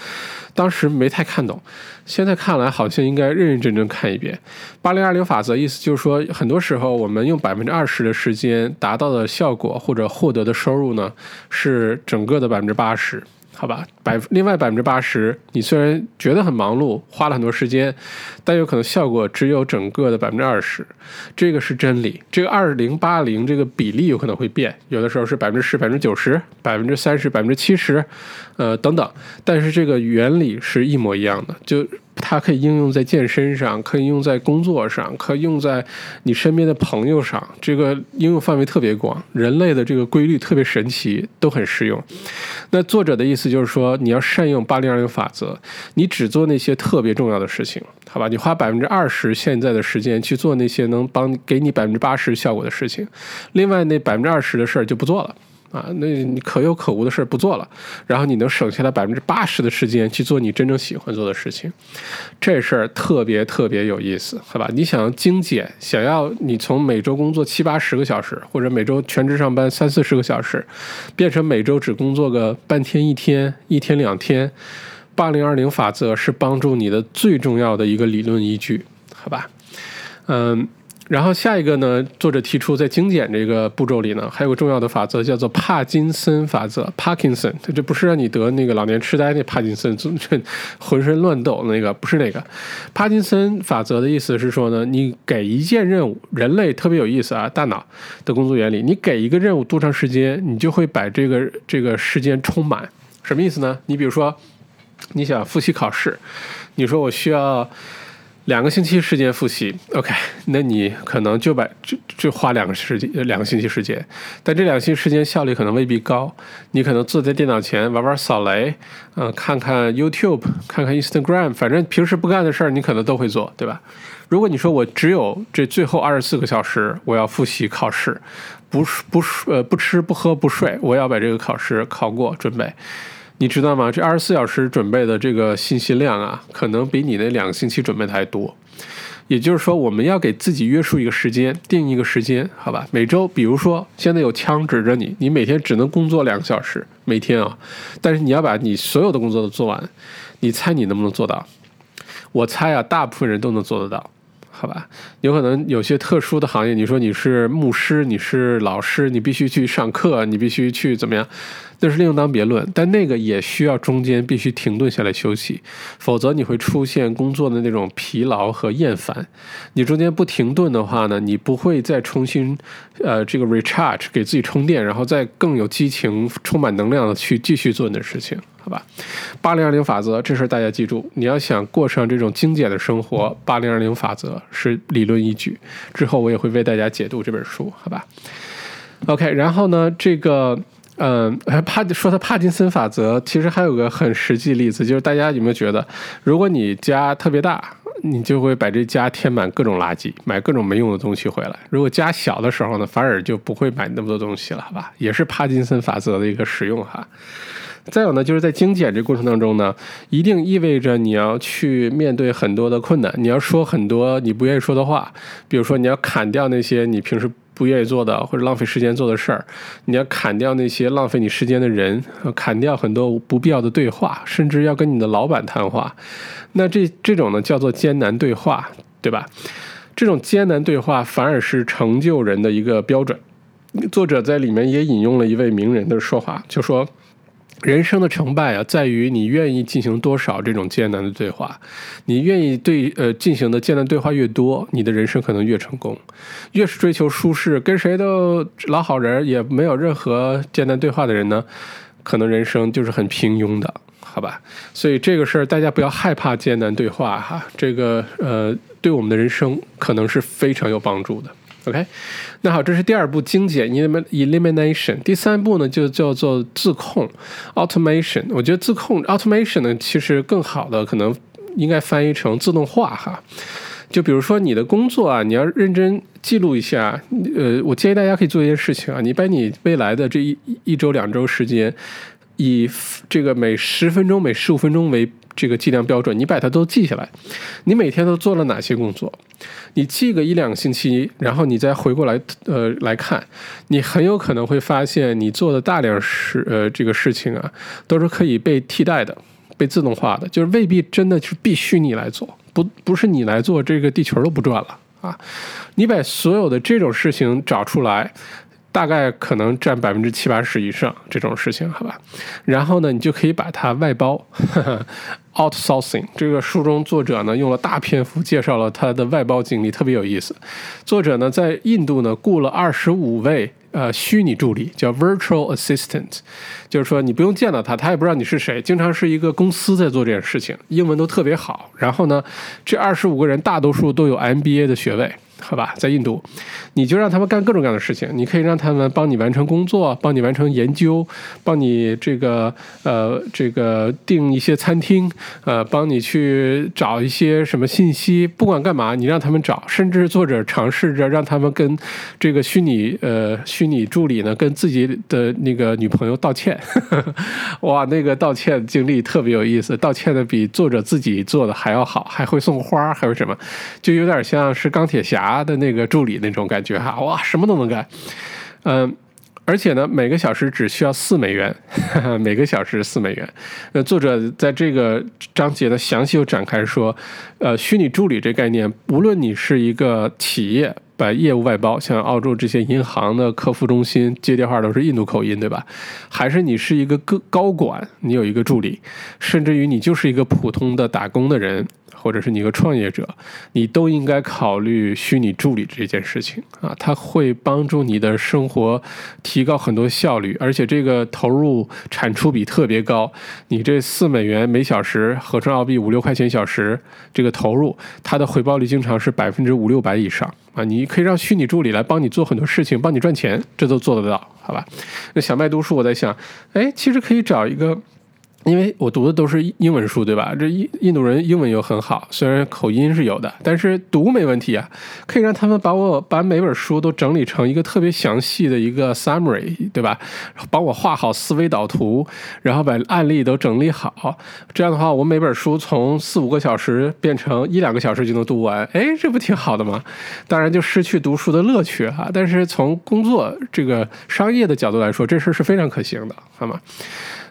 当时没太看懂，现在看来好像应该认认真真看一遍。八零二零法则意思就是说，很多时候我们用百分之二十的时间达到的效果或者获得的收入呢，是整个的百分之八十。好吧，百另外百分之八十，你虽然觉得很忙碌，花了很多时间，但有可能效果只有整个的百分之二十，这个是真理。这个二零八零这个比例有可能会变，有的时候是百分之十、百分之九十、百分之三十、百分之七十，呃等等，但是这个原理是一模一样的，就。它可以应用在健身上，可以用在工作上，可以用在你身边的朋友上。这个应用范围特别广，人类的这个规律特别神奇，都很适用。那作者的意思就是说，你要善用八零二零法则，你只做那些特别重要的事情，好吧？你花百分之二十现在的时间去做那些能帮给你百分之八十效果的事情，另外那百分之二十的事儿就不做了。啊，那你可有可无的事儿不做了，然后你能省下来百分之八十的时间去做你真正喜欢做的事情，这事儿特别特别有意思，好吧？你想精简，想要你从每周工作七八十个小时，或者每周全职上班三四十个小时，变成每周只工作个半天、一天、一天两天，八零二零法则是帮助你的最重要的一个理论依据，好吧？嗯。然后下一个呢？作者提出，在精简这个步骤里呢，还有个重要的法则，叫做帕金森法则 （Parkinson）。这不是让你得那个老年痴呆那帕金森，浑身乱抖那个，不是那个。帕金森法则的意思是说呢，你给一件任务，人类特别有意思啊，大脑的工作原理，你给一个任务多长时间，你就会把这个这个时间充满。什么意思呢？你比如说，你想复习考试，你说我需要。两个星期时间复习，OK，那你可能就把就就花两个时间两个星期时间，但这两个星期时间效率可能未必高。你可能坐在电脑前玩玩扫雷，嗯，看看 YouTube，看看 Instagram，反正平时不干的事儿你可能都会做，对吧？如果你说我只有这最后二十四个小时我要复习考试，不不呃不吃不喝不睡，我要把这个考试考过准备。你知道吗？这二十四小时准备的这个信息量啊，可能比你那两个星期准备的还多。也就是说，我们要给自己约束一个时间，定一个时间，好吧？每周，比如说现在有枪指着你，你每天只能工作两个小时，每天啊。但是你要把你所有的工作都做完，你猜你能不能做到？我猜啊，大部分人都能做得到。好吧，有可能有些特殊的行业，你说你是牧师，你是老师，你必须去上课，你必须去怎么样？那是另当别论。但那个也需要中间必须停顿下来休息，否则你会出现工作的那种疲劳和厌烦。你中间不停顿的话呢，你不会再重新呃这个 recharge 给自己充电，然后再更有激情、充满能量的去继续做你的事情。好吧，八零二零法则，这事大家记住。你要想过上这种精简的生活，八零二零法则是理论依据。之后我也会为大家解读这本书，好吧？OK，然后呢，这个，嗯，帕说的帕金森法则，其实还有个很实际例子，就是大家有没有觉得，如果你家特别大，你就会把这家填满各种垃圾，买各种没用的东西回来；如果家小的时候呢，反而就不会买那么多东西了，好吧？也是帕金森法则的一个使用哈。再有呢，就是在精简这过程当中呢，一定意味着你要去面对很多的困难，你要说很多你不愿意说的话，比如说你要砍掉那些你平时不愿意做的或者浪费时间做的事儿，你要砍掉那些浪费你时间的人，砍掉很多不必要的对话，甚至要跟你的老板谈话。那这这种呢叫做艰难对话，对吧？这种艰难对话反而是成就人的一个标准。作者在里面也引用了一位名人的说法，就说。人生的成败啊，在于你愿意进行多少这种艰难的对话。你愿意对呃进行的艰难对话越多，你的人生可能越成功。越是追求舒适，跟谁都老好人，也没有任何艰难对话的人呢，可能人生就是很平庸的，好吧？所以这个事儿大家不要害怕艰难对话哈，这个呃对我们的人生可能是非常有帮助的。OK，那好，这是第二步精简 （elimination）。第三步呢，就叫做自控 （automation）。我觉得自控 （automation） 呢，其实更好的可能应该翻译成自动化哈。就比如说你的工作啊，你要认真记录一下。呃，我建议大家可以做一件事情啊，你把你未来的这一一周、两周时间，以这个每十分钟、每十五分钟为这个计量标准，你把它都记下来。你每天都做了哪些工作？你记个一两个星期，然后你再回过来，呃，来看，你很有可能会发现，你做的大量事，呃，这个事情啊，都是可以被替代的，被自动化的，就是未必真的是必须你来做，不，不是你来做，这个地球都不转了啊！你把所有的这种事情找出来。大概可能占百分之七八十以上这种事情，好吧？然后呢，你就可以把它外包，outsourcing。这个书中作者呢用了大篇幅介绍了他的外包经历，特别有意思。作者呢在印度呢雇了二十五位呃虚拟助理，叫 virtual assistant，就是说你不用见到他，他也不知道你是谁，经常是一个公司在做这件事情，英文都特别好。然后呢，这二十五个人大多数都有 MBA 的学位。好吧，在印度，你就让他们干各种各样的事情。你可以让他们帮你完成工作，帮你完成研究，帮你这个呃这个订一些餐厅，呃，帮你去找一些什么信息。不管干嘛，你让他们找。甚至作者尝试着让他们跟这个虚拟呃虚拟助理呢，跟自己的那个女朋友道歉。哇，那个道歉经历特别有意思，道歉的比作者自己做的还要好，还会送花，还有什么，就有点像是钢铁侠。的那个助理那种感觉哈，哇，什么都能干，嗯，而且呢，每个小时只需要四美元，每个小时四美元。那作者在这个章节的，详细又展开说，呃，虚拟助理这概念，无论你是一个企业把业务外包，像澳洲这些银行的客服中心接电话都是印度口音，对吧？还是你是一个高高管，你有一个助理，甚至于你就是一个普通的打工的人。或者是你一个创业者，你都应该考虑虚拟助理这件事情啊，它会帮助你的生活提高很多效率，而且这个投入产出比特别高。你这四美元每小时合成澳币五六块钱一小时，这个投入它的回报率经常是百分之五六百以上啊！你可以让虚拟助理来帮你做很多事情，帮你赚钱，这都做得到，好吧？那小麦读书，我在想，哎，其实可以找一个。因为我读的都是英文书，对吧？这印印度人英文又很好，虽然口音是有的，但是读没问题啊。可以让他们把我把每本书都整理成一个特别详细的一个 summary，对吧？帮我画好思维导图，然后把案例都整理好。这样的话，我每本书从四五个小时变成一两个小时就能读完。哎，这不挺好的吗？当然就失去读书的乐趣哈。但是从工作这个商业的角度来说，这事是非常可行的，好吗？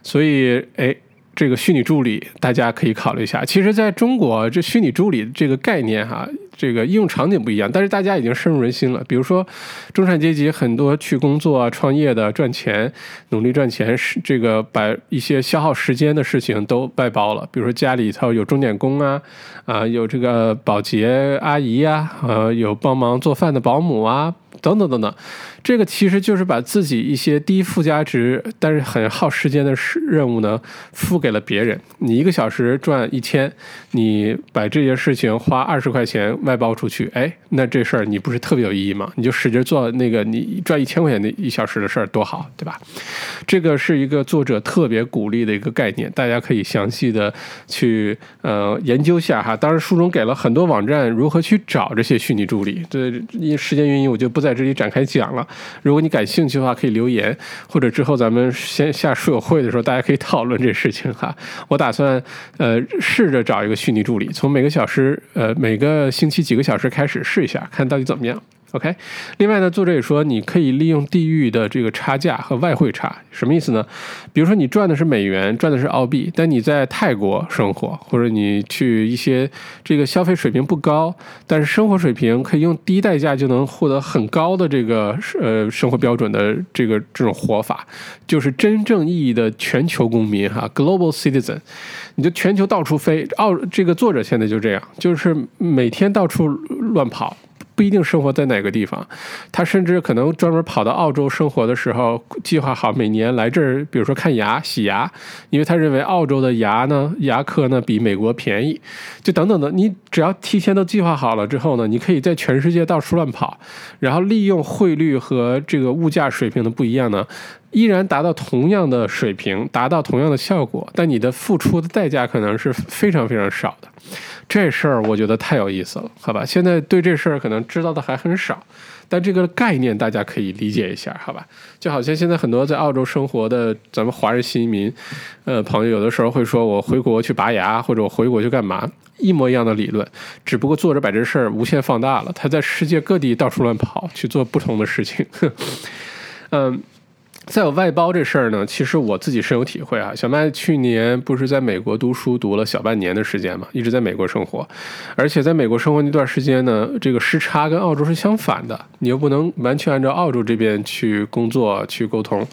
所以，哎。这个虚拟助理，大家可以考虑一下。其实，在中国，这虚拟助理这个概念，哈，这个应用场景不一样，但是大家已经深入人心了。比如说，中产阶级很多去工作、创业的、赚钱、努力赚钱，是这个把一些消耗时间的事情都外包了。比如说，家里头有钟点工啊，啊，有这个保洁阿姨呀，呃，有帮忙做饭的保姆啊。等等等等，这个其实就是把自己一些低附加值但是很耗时间的事任务呢，付给了别人。你一个小时赚一千，你把这件事情花二十块钱外包出去，哎，那这事儿你不是特别有意义吗？你就使劲做那个你赚一千块钱的一小时的事儿，多好，对吧？这个是一个作者特别鼓励的一个概念，大家可以详细的去呃研究下哈。当然，书中给了很多网站如何去找这些虚拟助理。这因时间原因，我就不在这里展开讲了。如果你感兴趣的话，可以留言，或者之后咱们先下书友会的时候，大家可以讨论这事情哈。我打算呃试着找一个虚拟助理，从每个小时呃每个星期去几个小时开始试一下，看到底怎么样。OK，另外呢，作者也说，你可以利用地域的这个差价和外汇差，什么意思呢？比如说你赚的是美元，赚的是澳币，但你在泰国生活，或者你去一些这个消费水平不高，但是生活水平可以用低代价就能获得很高的这个呃生活标准的这个这种活法，就是真正意义的全球公民哈，global citizen，你就全球到处飞。澳这个作者现在就这样，就是每天到处乱跑。不一定生活在哪个地方，他甚至可能专门跑到澳洲生活的时候，计划好每年来这儿，比如说看牙、洗牙，因为他认为澳洲的牙呢，牙科呢比美国便宜，就等等的。你只要提前都计划好了之后呢，你可以在全世界到处乱跑，然后利用汇率和这个物价水平的不一样呢。依然达到同样的水平，达到同样的效果，但你的付出的代价可能是非常非常少的。这事儿我觉得太有意思了，好吧？现在对这事儿可能知道的还很少，但这个概念大家可以理解一下，好吧？就好像现在很多在澳洲生活的咱们华人新移民，呃，朋友有的时候会说我回国去拔牙，或者我回国去干嘛，一模一样的理论，只不过作者把这事儿无限放大了，他在世界各地到处乱跑去做不同的事情，嗯。再有外包这事儿呢，其实我自己深有体会啊。小麦去年不是在美国读书读了小半年的时间嘛，一直在美国生活，而且在美国生活那段时间呢，这个时差跟澳洲是相反的，你又不能完全按照澳洲这边去工作去沟通。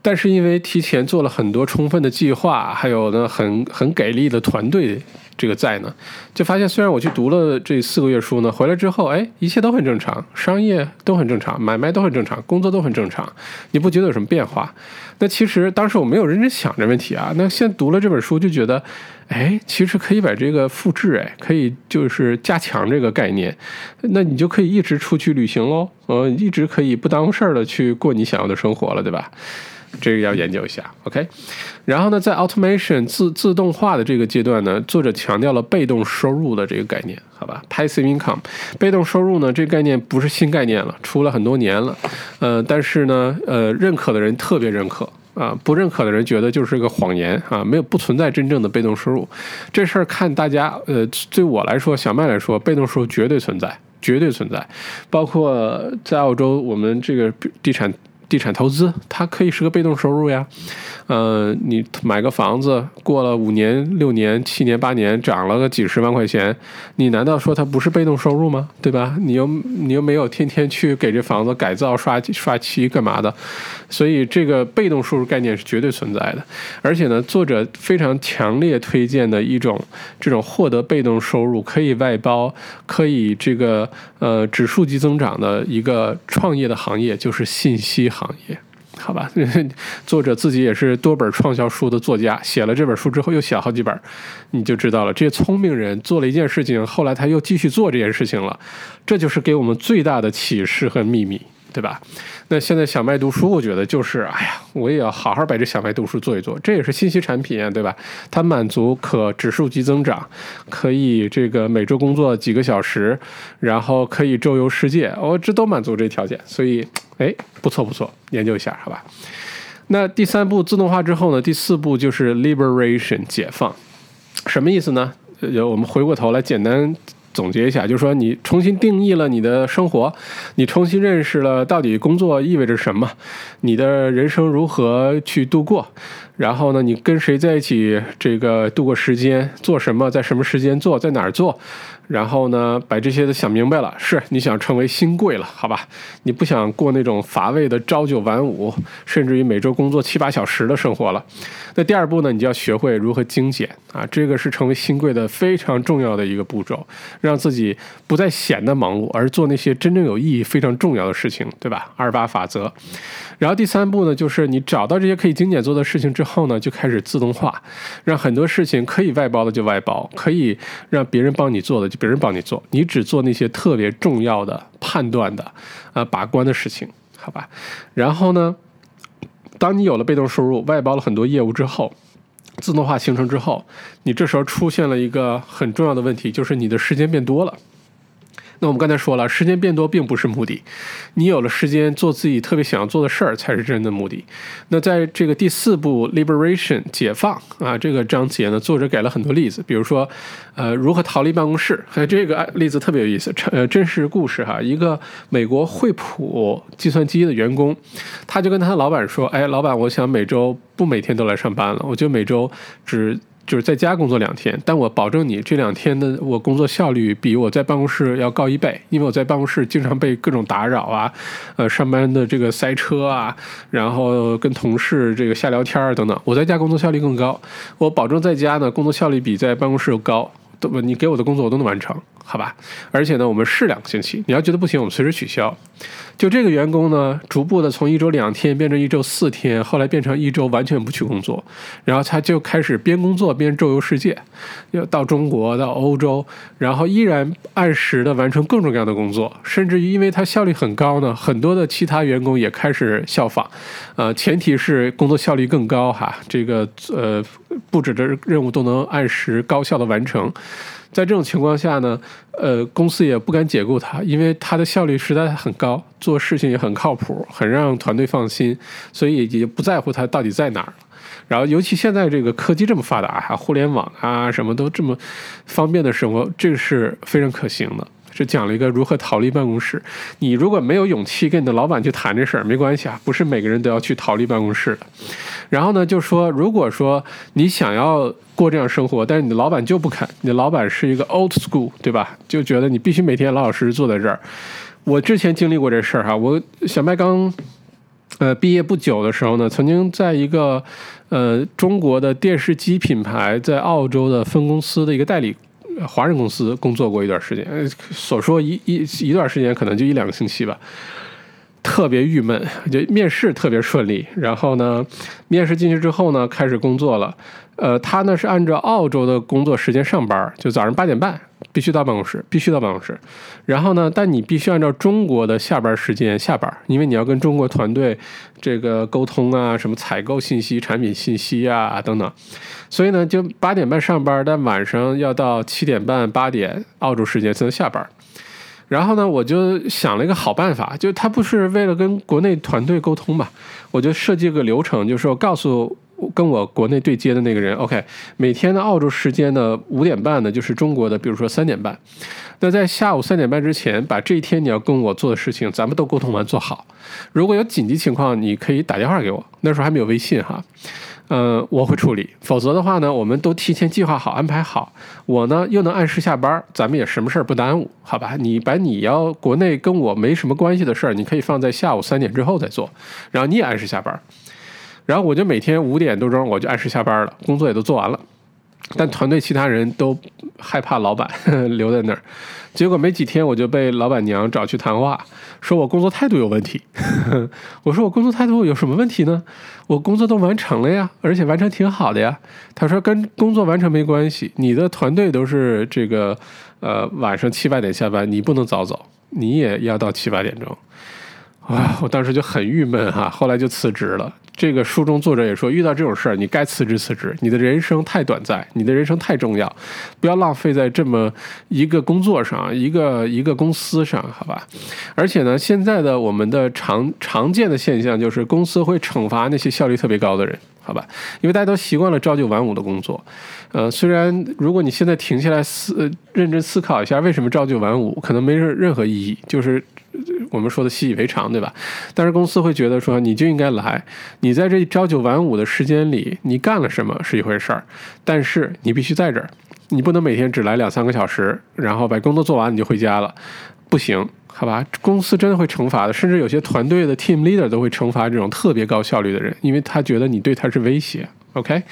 但是因为提前做了很多充分的计划，还有呢很很给力的团队这个在呢，就发现虽然我去读了这四个月书呢，回来之后，哎，一切都很正常，商业都很正常，买卖都很正常，工作都很正常，你不觉得有什么变化？那其实当时我没有认真想这问题啊。那现在读了这本书，就觉得，哎，其实可以把这个复制，哎，可以就是加强这个概念，那你就可以一直出去旅行喽，呃，一直可以不耽误事儿的去过你想要的生活了，对吧？这个要研究一下，OK。然后呢，在 automation 自自动化的这个阶段呢，作者强调了被动收入的这个概念，好吧？passive income，被动收入呢，这个概念不是新概念了，出了很多年了，呃，但是呢，呃，认可的人特别认可啊，不认可的人觉得就是个谎言啊，没有不存在真正的被动收入。这事儿看大家，呃，对我来说，小麦来说，被动收入绝对存在，绝对存在，包括在澳洲，我们这个地产。地产投资，它可以是个被动收入呀。呃，你买个房子，过了五年、六年、七年、八年，涨了个几十万块钱，你难道说它不是被动收入吗？对吧？你又你又没有天天去给这房子改造、刷刷漆干嘛的，所以这个被动收入概念是绝对存在的。而且呢，作者非常强烈推荐的一种这种获得被动收入可以外包、可以这个呃指数级增长的一个创业的行业，就是信息行行业。好吧，作者自己也是多本畅销书的作家，写了这本书之后又写好几本，你就知道了。这些聪明人做了一件事情，后来他又继续做这件事情了，这就是给我们最大的启示和秘密，对吧？那现在小麦读书，我觉得就是，哎呀，我也要好好把这小麦读书做一做，这也是信息产品，对吧？它满足可指数级增长，可以这个每周工作几个小时，然后可以周游世界，哦，这都满足这条件，所以。哎，不错不错，研究一下，好吧。那第三步自动化之后呢？第四步就是 liberation 解放，什么意思呢？呃，我们回过头来简单总结一下，就是说你重新定义了你的生活，你重新认识了到底工作意味着什么，你的人生如何去度过，然后呢，你跟谁在一起这个度过时间，做什么，在什么时间做，在哪儿做。然后呢，把这些都想明白了，是你想成为新贵了，好吧？你不想过那种乏味的朝九晚五，甚至于每周工作七八小时的生活了。那第二步呢，你就要学会如何精简啊，这个是成为新贵的非常重要的一个步骤，让自己不再显得忙碌，而做那些真正有意义、非常重要的事情，对吧？二八法则。然后第三步呢，就是你找到这些可以精简做的事情之后呢，就开始自动化，让很多事情可以外包的就外包，可以让别人帮你做的别人帮你做，你只做那些特别重要的判断的呃把关的事情，好吧？然后呢，当你有了被动收入，外包了很多业务之后，自动化形成之后，你这时候出现了一个很重要的问题，就是你的时间变多了。那我们刚才说了，时间变多并不是目的，你有了时间做自己特别想要做的事儿才是真的目的。那在这个第四部 Liberation 解放啊这个章节呢，作者给了很多例子，比如说，呃，如何逃离办公室，哎，这个例子特别有意思，呃，真实故事哈，一个美国惠普计算机的员工，他就跟他的老板说，哎，老板，我想每周不每天都来上班了，我就每周只。就是在家工作两天，但我保证你这两天的我工作效率比我在办公室要高一倍，因为我在办公室经常被各种打扰啊，呃，上班的这个塞车啊，然后跟同事这个瞎聊天儿等等，我在家工作效率更高，我保证在家呢工作效率比在办公室要高，都你给我的工作我都能完成。好吧，而且呢，我们试两个星期，你要觉得不行，我们随时取消。就这个员工呢，逐步的从一周两天变成一周四天，后来变成一周完全不去工作，然后他就开始边工作边周游世界，要到中国到欧洲，然后依然按时的完成各种各样的工作，甚至于因为他效率很高呢，很多的其他员工也开始效仿。呃，前提是工作效率更高哈，这个呃布置的任务都能按时高效的完成。在这种情况下呢，呃，公司也不敢解雇他，因为他的效率实在很高，做事情也很靠谱，很让团队放心，所以也不在乎他到底在哪儿然后，尤其现在这个科技这么发达还，互联网啊什么都这么方便的生活，这是非常可行的。是讲了一个如何逃离办公室。你如果没有勇气跟你的老板去谈这事儿，没关系啊，不是每个人都要去逃离办公室的。然后呢，就说如果说你想要过这样生活，但是你的老板就不肯，你的老板是一个 old school，对吧？就觉得你必须每天老老实实坐在这儿。我之前经历过这事儿哈，我小麦刚呃毕业不久的时候呢，曾经在一个呃中国的电视机品牌在澳洲的分公司的一个代理。华人公司工作过一段时间，所说一一一段时间可能就一两个星期吧，特别郁闷。就面试特别顺利，然后呢，面试进去之后呢，开始工作了。呃，他呢是按照澳洲的工作时间上班，就早上八点半必须到办公室，必须到办公室。然后呢，但你必须按照中国的下班时间下班，因为你要跟中国团队这个沟通啊，什么采购信息、产品信息啊等等。所以呢，就八点半上班，但晚上要到七点半、八点澳洲时间才能下班。然后呢，我就想了一个好办法，就他不是为了跟国内团队沟通嘛，我就设计个流程，就是说告诉。跟我国内对接的那个人，OK，每天的澳洲时间呢五点半呢就是中国的，比如说三点半。那在下午三点半之前，把这一天你要跟我做的事情，咱们都沟通完做好。如果有紧急情况，你可以打电话给我，那时候还没有微信哈，嗯，我会处理。否则的话呢，我们都提前计划好安排好，我呢又能按时下班，咱们也什么事儿不耽误，好吧？你把你要国内跟我没什么关系的事儿，你可以放在下午三点之后再做，然后你也按时下班。然后我就每天五点多钟我就按时下班了，工作也都做完了，但团队其他人都害怕老板留在那儿，结果没几天我就被老板娘找去谈话，说我工作态度有问题。我说我工作态度有什么问题呢？我工作都完成了呀，而且完成挺好的呀。他说跟工作完成没关系，你的团队都是这个呃晚上七八点下班，你不能早走，你也要到七八点钟。啊，我当时就很郁闷哈，后来就辞职了。这个书中作者也说，遇到这种事儿，你该辞职辞职。你的人生太短暂，你的人生太重要，不要浪费在这么一个工作上，一个一个公司上，好吧？而且呢，现在的我们的常常见的现象就是，公司会惩罚那些效率特别高的人，好吧？因为大家都习惯了朝九晚五的工作。呃，虽然如果你现在停下来思认真思考一下，为什么朝九晚五，可能没任任何意义，就是。我们说的习以为常，对吧？但是公司会觉得说你就应该来，你在这朝九晚五的时间里，你干了什么是一回事儿，但是你必须在这儿，你不能每天只来两三个小时，然后把工作做完你就回家了，不行，好吧？公司真的会惩罚的，甚至有些团队的 team leader 都会惩罚这种特别高效率的人，因为他觉得你对他是威胁。OK。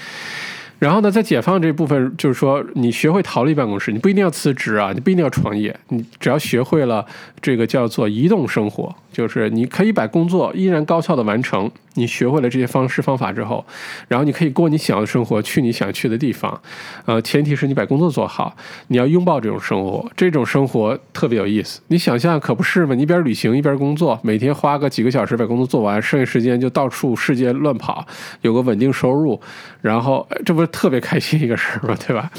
然后呢，在解放这部分，就是说，你学会逃离办公室，你不一定要辞职啊，你不一定要创业，你只要学会了这个叫做移动生活，就是你可以把工作依然高效的完成。你学会了这些方式方法之后，然后你可以过你想要的生活，去你想去的地方。呃，前提是你把工作做好，你要拥抱这种生活，这种生活特别有意思。你想象可不是嘛？你一边旅行一边工作，每天花个几个小时把工作做完，剩下时间就到处世界乱跑，有个稳定收入，然后这不特别开心一个事儿嘛，对吧？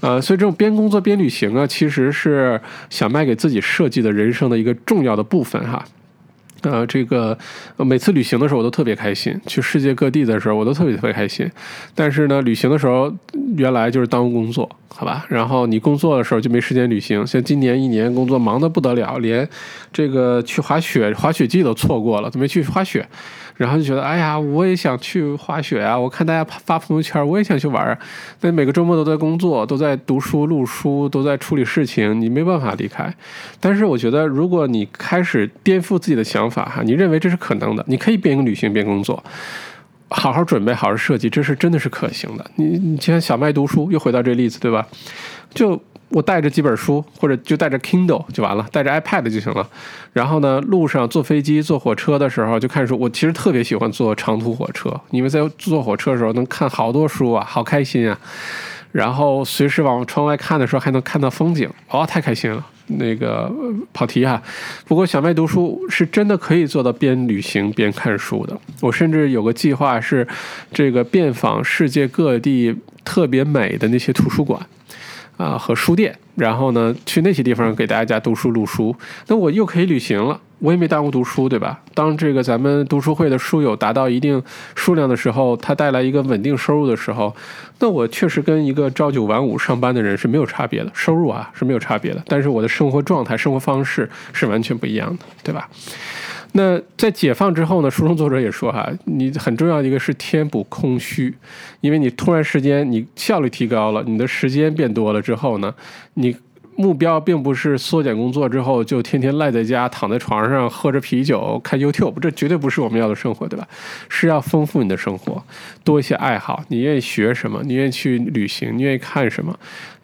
呃，所以这种边工作边旅行啊，其实是小麦给自己设计的人生的一个重要的部分哈。呃，这个每次旅行的时候我都特别开心，去世界各地的时候我都特别特别开心。但是呢，旅行的时候原来就是耽误工作，好吧？然后你工作的时候就没时间旅行，像今年一年工作忙得不得了，连这个去滑雪滑雪季都错过了，都没去滑雪。然后就觉得，哎呀，我也想去滑雪啊！我看大家发朋友圈，我也想去玩啊。但每个周末都在工作，都在读书、录书，都在处理事情，你没办法离开。但是我觉得，如果你开始颠覆自己的想法，哈，你认为这是可能的，你可以边旅行边工作，好好准备，好好设计，这是真的是可行的。你你像小麦读书，又回到这例子，对吧？就。我带着几本书，或者就带着 Kindle 就完了，带着 iPad 就行了。然后呢，路上坐飞机、坐火车的时候就看书。我其实特别喜欢坐长途火车，因为在坐火车的时候能看好多书啊，好开心啊。然后随时往窗外看的时候还能看到风景，哇，太开心了。那个跑题哈，不过小麦读书是真的可以做到边旅行边看书的。我甚至有个计划是，这个遍访世界各地特别美的那些图书馆。啊，和书店，然后呢，去那些地方给大家读书录书，那我又可以旅行了，我也没耽误读书，对吧？当这个咱们读书会的书友达到一定数量的时候，它带来一个稳定收入的时候，那我确实跟一个朝九晚五上班的人是没有差别的，收入啊是没有差别的，但是我的生活状态、生活方式是完全不一样的，对吧？那在解放之后呢？书中作者也说哈，你很重要的一个是填补空虚，因为你突然时间你效率提高了，你的时间变多了之后呢，你目标并不是缩减工作之后就天天赖在家躺在床上喝着啤酒看 YouTube，这绝对不是我们要的生活，对吧？是要丰富你的生活，多一些爱好，你愿意学什么？你愿意去旅行？你愿意看什么？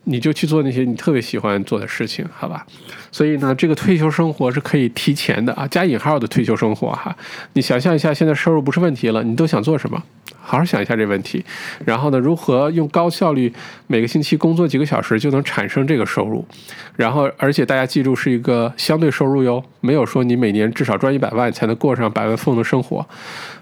你就去做那些你特别喜欢做的事情，好吧？所以呢，这个退休生活是可以提前的啊，加引号的退休生活哈。你想象一下，现在收入不是问题了，你都想做什么？好好想一下这问题。然后呢，如何用高效率每个星期工作几个小时就能产生这个收入？然后，而且大家记住是一个相对收入哟，没有说你每年至少赚一百万才能过上百万富翁的生活。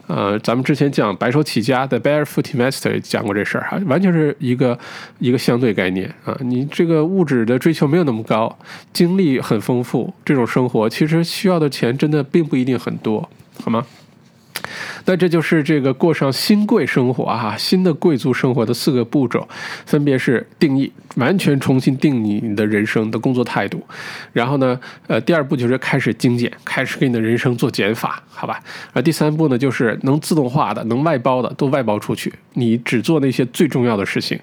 呃，咱们之前讲白手起家的 Barefoot Master 讲过这事儿哈，完全是一个一个相对概念啊。你这个物质的追求没有那么高，经历很丰富，这种生活其实需要的钱真的并不一定很多，好吗？那这就是这个过上新贵生活哈，新的贵族生活的四个步骤，分别是定义，完全重新定义你的人生的工作态度。然后呢，呃，第二步就是开始精简，开始给你的人生做减法，好吧？而第三步呢，就是能自动化的、能外包的都外包出去，你只做那些最重要的事情，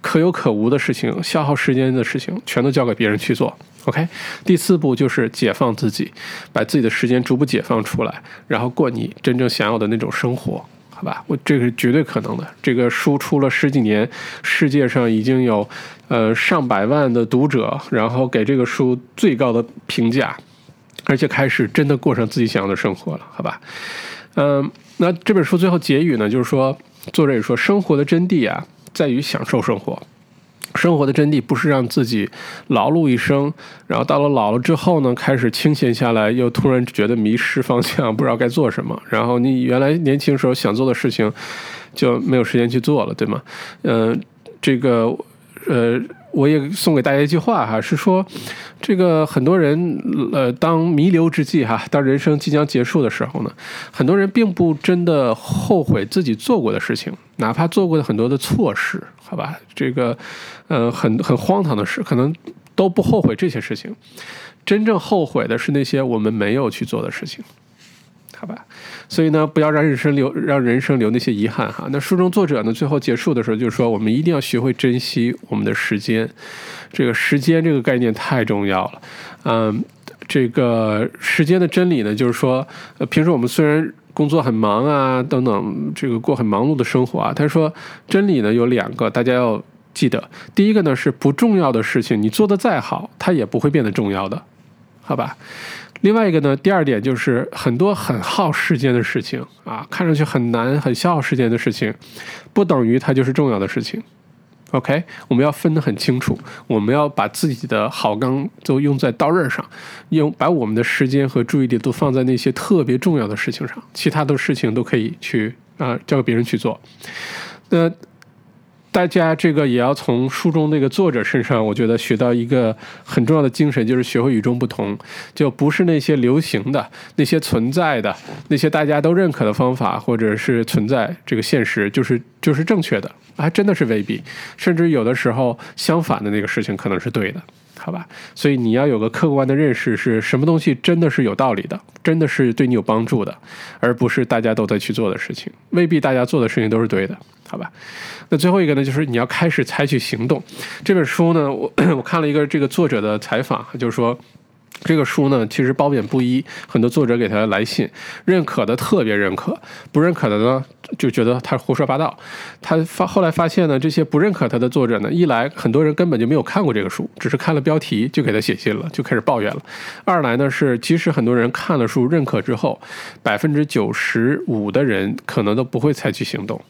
可有可无的事情、消耗时间的事情，全都交给别人去做。OK，第四步就是解放自己，把自己的时间逐步解放出来，然后过你真正想要的那种生活，好吧？我这个是绝对可能的。这个书出了十几年，世界上已经有呃上百万的读者，然后给这个书最高的评价，而且开始真的过上自己想要的生活了，好吧？嗯，那这本书最后结语呢，就是说作者也说，生活的真谛啊，在于享受生活。生活的真谛不是让自己劳碌一生，然后到了老了之后呢，开始清闲下来，又突然觉得迷失方向，不知道该做什么。然后你原来年轻时候想做的事情，就没有时间去做了，对吗？嗯，这个，呃。我也送给大家一句话哈，是说，这个很多人呃，当弥留之际哈，当人生即将结束的时候呢，很多人并不真的后悔自己做过的事情，哪怕做过的很多的错事，好吧，这个呃很很荒唐的事，可能都不后悔这些事情，真正后悔的是那些我们没有去做的事情。好吧，所以呢，不要让人生留让人生留那些遗憾哈。那书中作者呢，最后结束的时候就是说，我们一定要学会珍惜我们的时间。这个时间这个概念太重要了。嗯，这个时间的真理呢，就是说，平时我们虽然工作很忙啊，等等，这个过很忙碌的生活啊，他说真理呢有两个，大家要记得。第一个呢是不重要的事情，你做的再好，它也不会变得重要的，好吧？另外一个呢，第二点就是很多很耗时间的事情啊，看上去很难、很消耗时间的事情，不等于它就是重要的事情。OK，我们要分得很清楚，我们要把自己的好钢都用在刀刃上，用把我们的时间和注意力都放在那些特别重要的事情上，其他的事情都可以去啊交给别人去做。那大家这个也要从书中那个作者身上，我觉得学到一个很重要的精神，就是学会与众不同，就不是那些流行的、那些存在的、那些大家都认可的方法，或者是存在这个现实，就是就是正确的，还真的是未必，甚至有的时候相反的那个事情可能是对的。好吧，所以你要有个客观的认识，是什么东西真的是有道理的，真的是对你有帮助的，而不是大家都在去做的事情，未必大家做的事情都是对的，好吧？那最后一个呢，就是你要开始采取行动。这本书呢，我 我看了一个这个作者的采访，就是说。这个书呢，其实褒贬不一，很多作者给他来信，认可的特别认可，不认可的呢就觉得他胡说八道。他发后来发现呢，这些不认可他的作者呢，一来很多人根本就没有看过这个书，只是看了标题就给他写信了，就开始抱怨了；二来呢是，即使很多人看了书认可之后，百分之九十五的人可能都不会采取行动。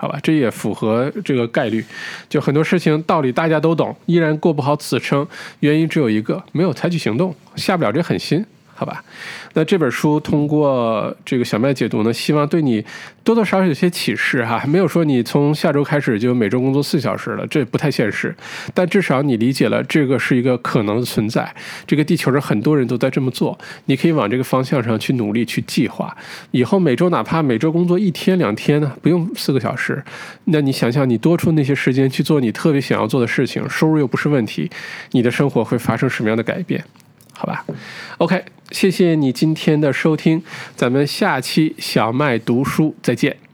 好吧，这也符合这个概率。就很多事情道理大家都懂，依然过不好此生，原因只有一个：没有采取行动，下不了这狠心。好吧，那这本书通过这个小麦解读呢，希望对你多多少少有些启示哈。没有说你从下周开始就每周工作四小时了，这不太现实。但至少你理解了这个是一个可能的存在。这个地球上很多人都在这么做，你可以往这个方向上去努力去计划。以后每周哪怕每周工作一天两天呢，不用四个小时，那你想想，你多出那些时间去做你特别想要做的事情，收入又不是问题，你的生活会发生什么样的改变？好吧，OK，谢谢你今天的收听，咱们下期小麦读书再见。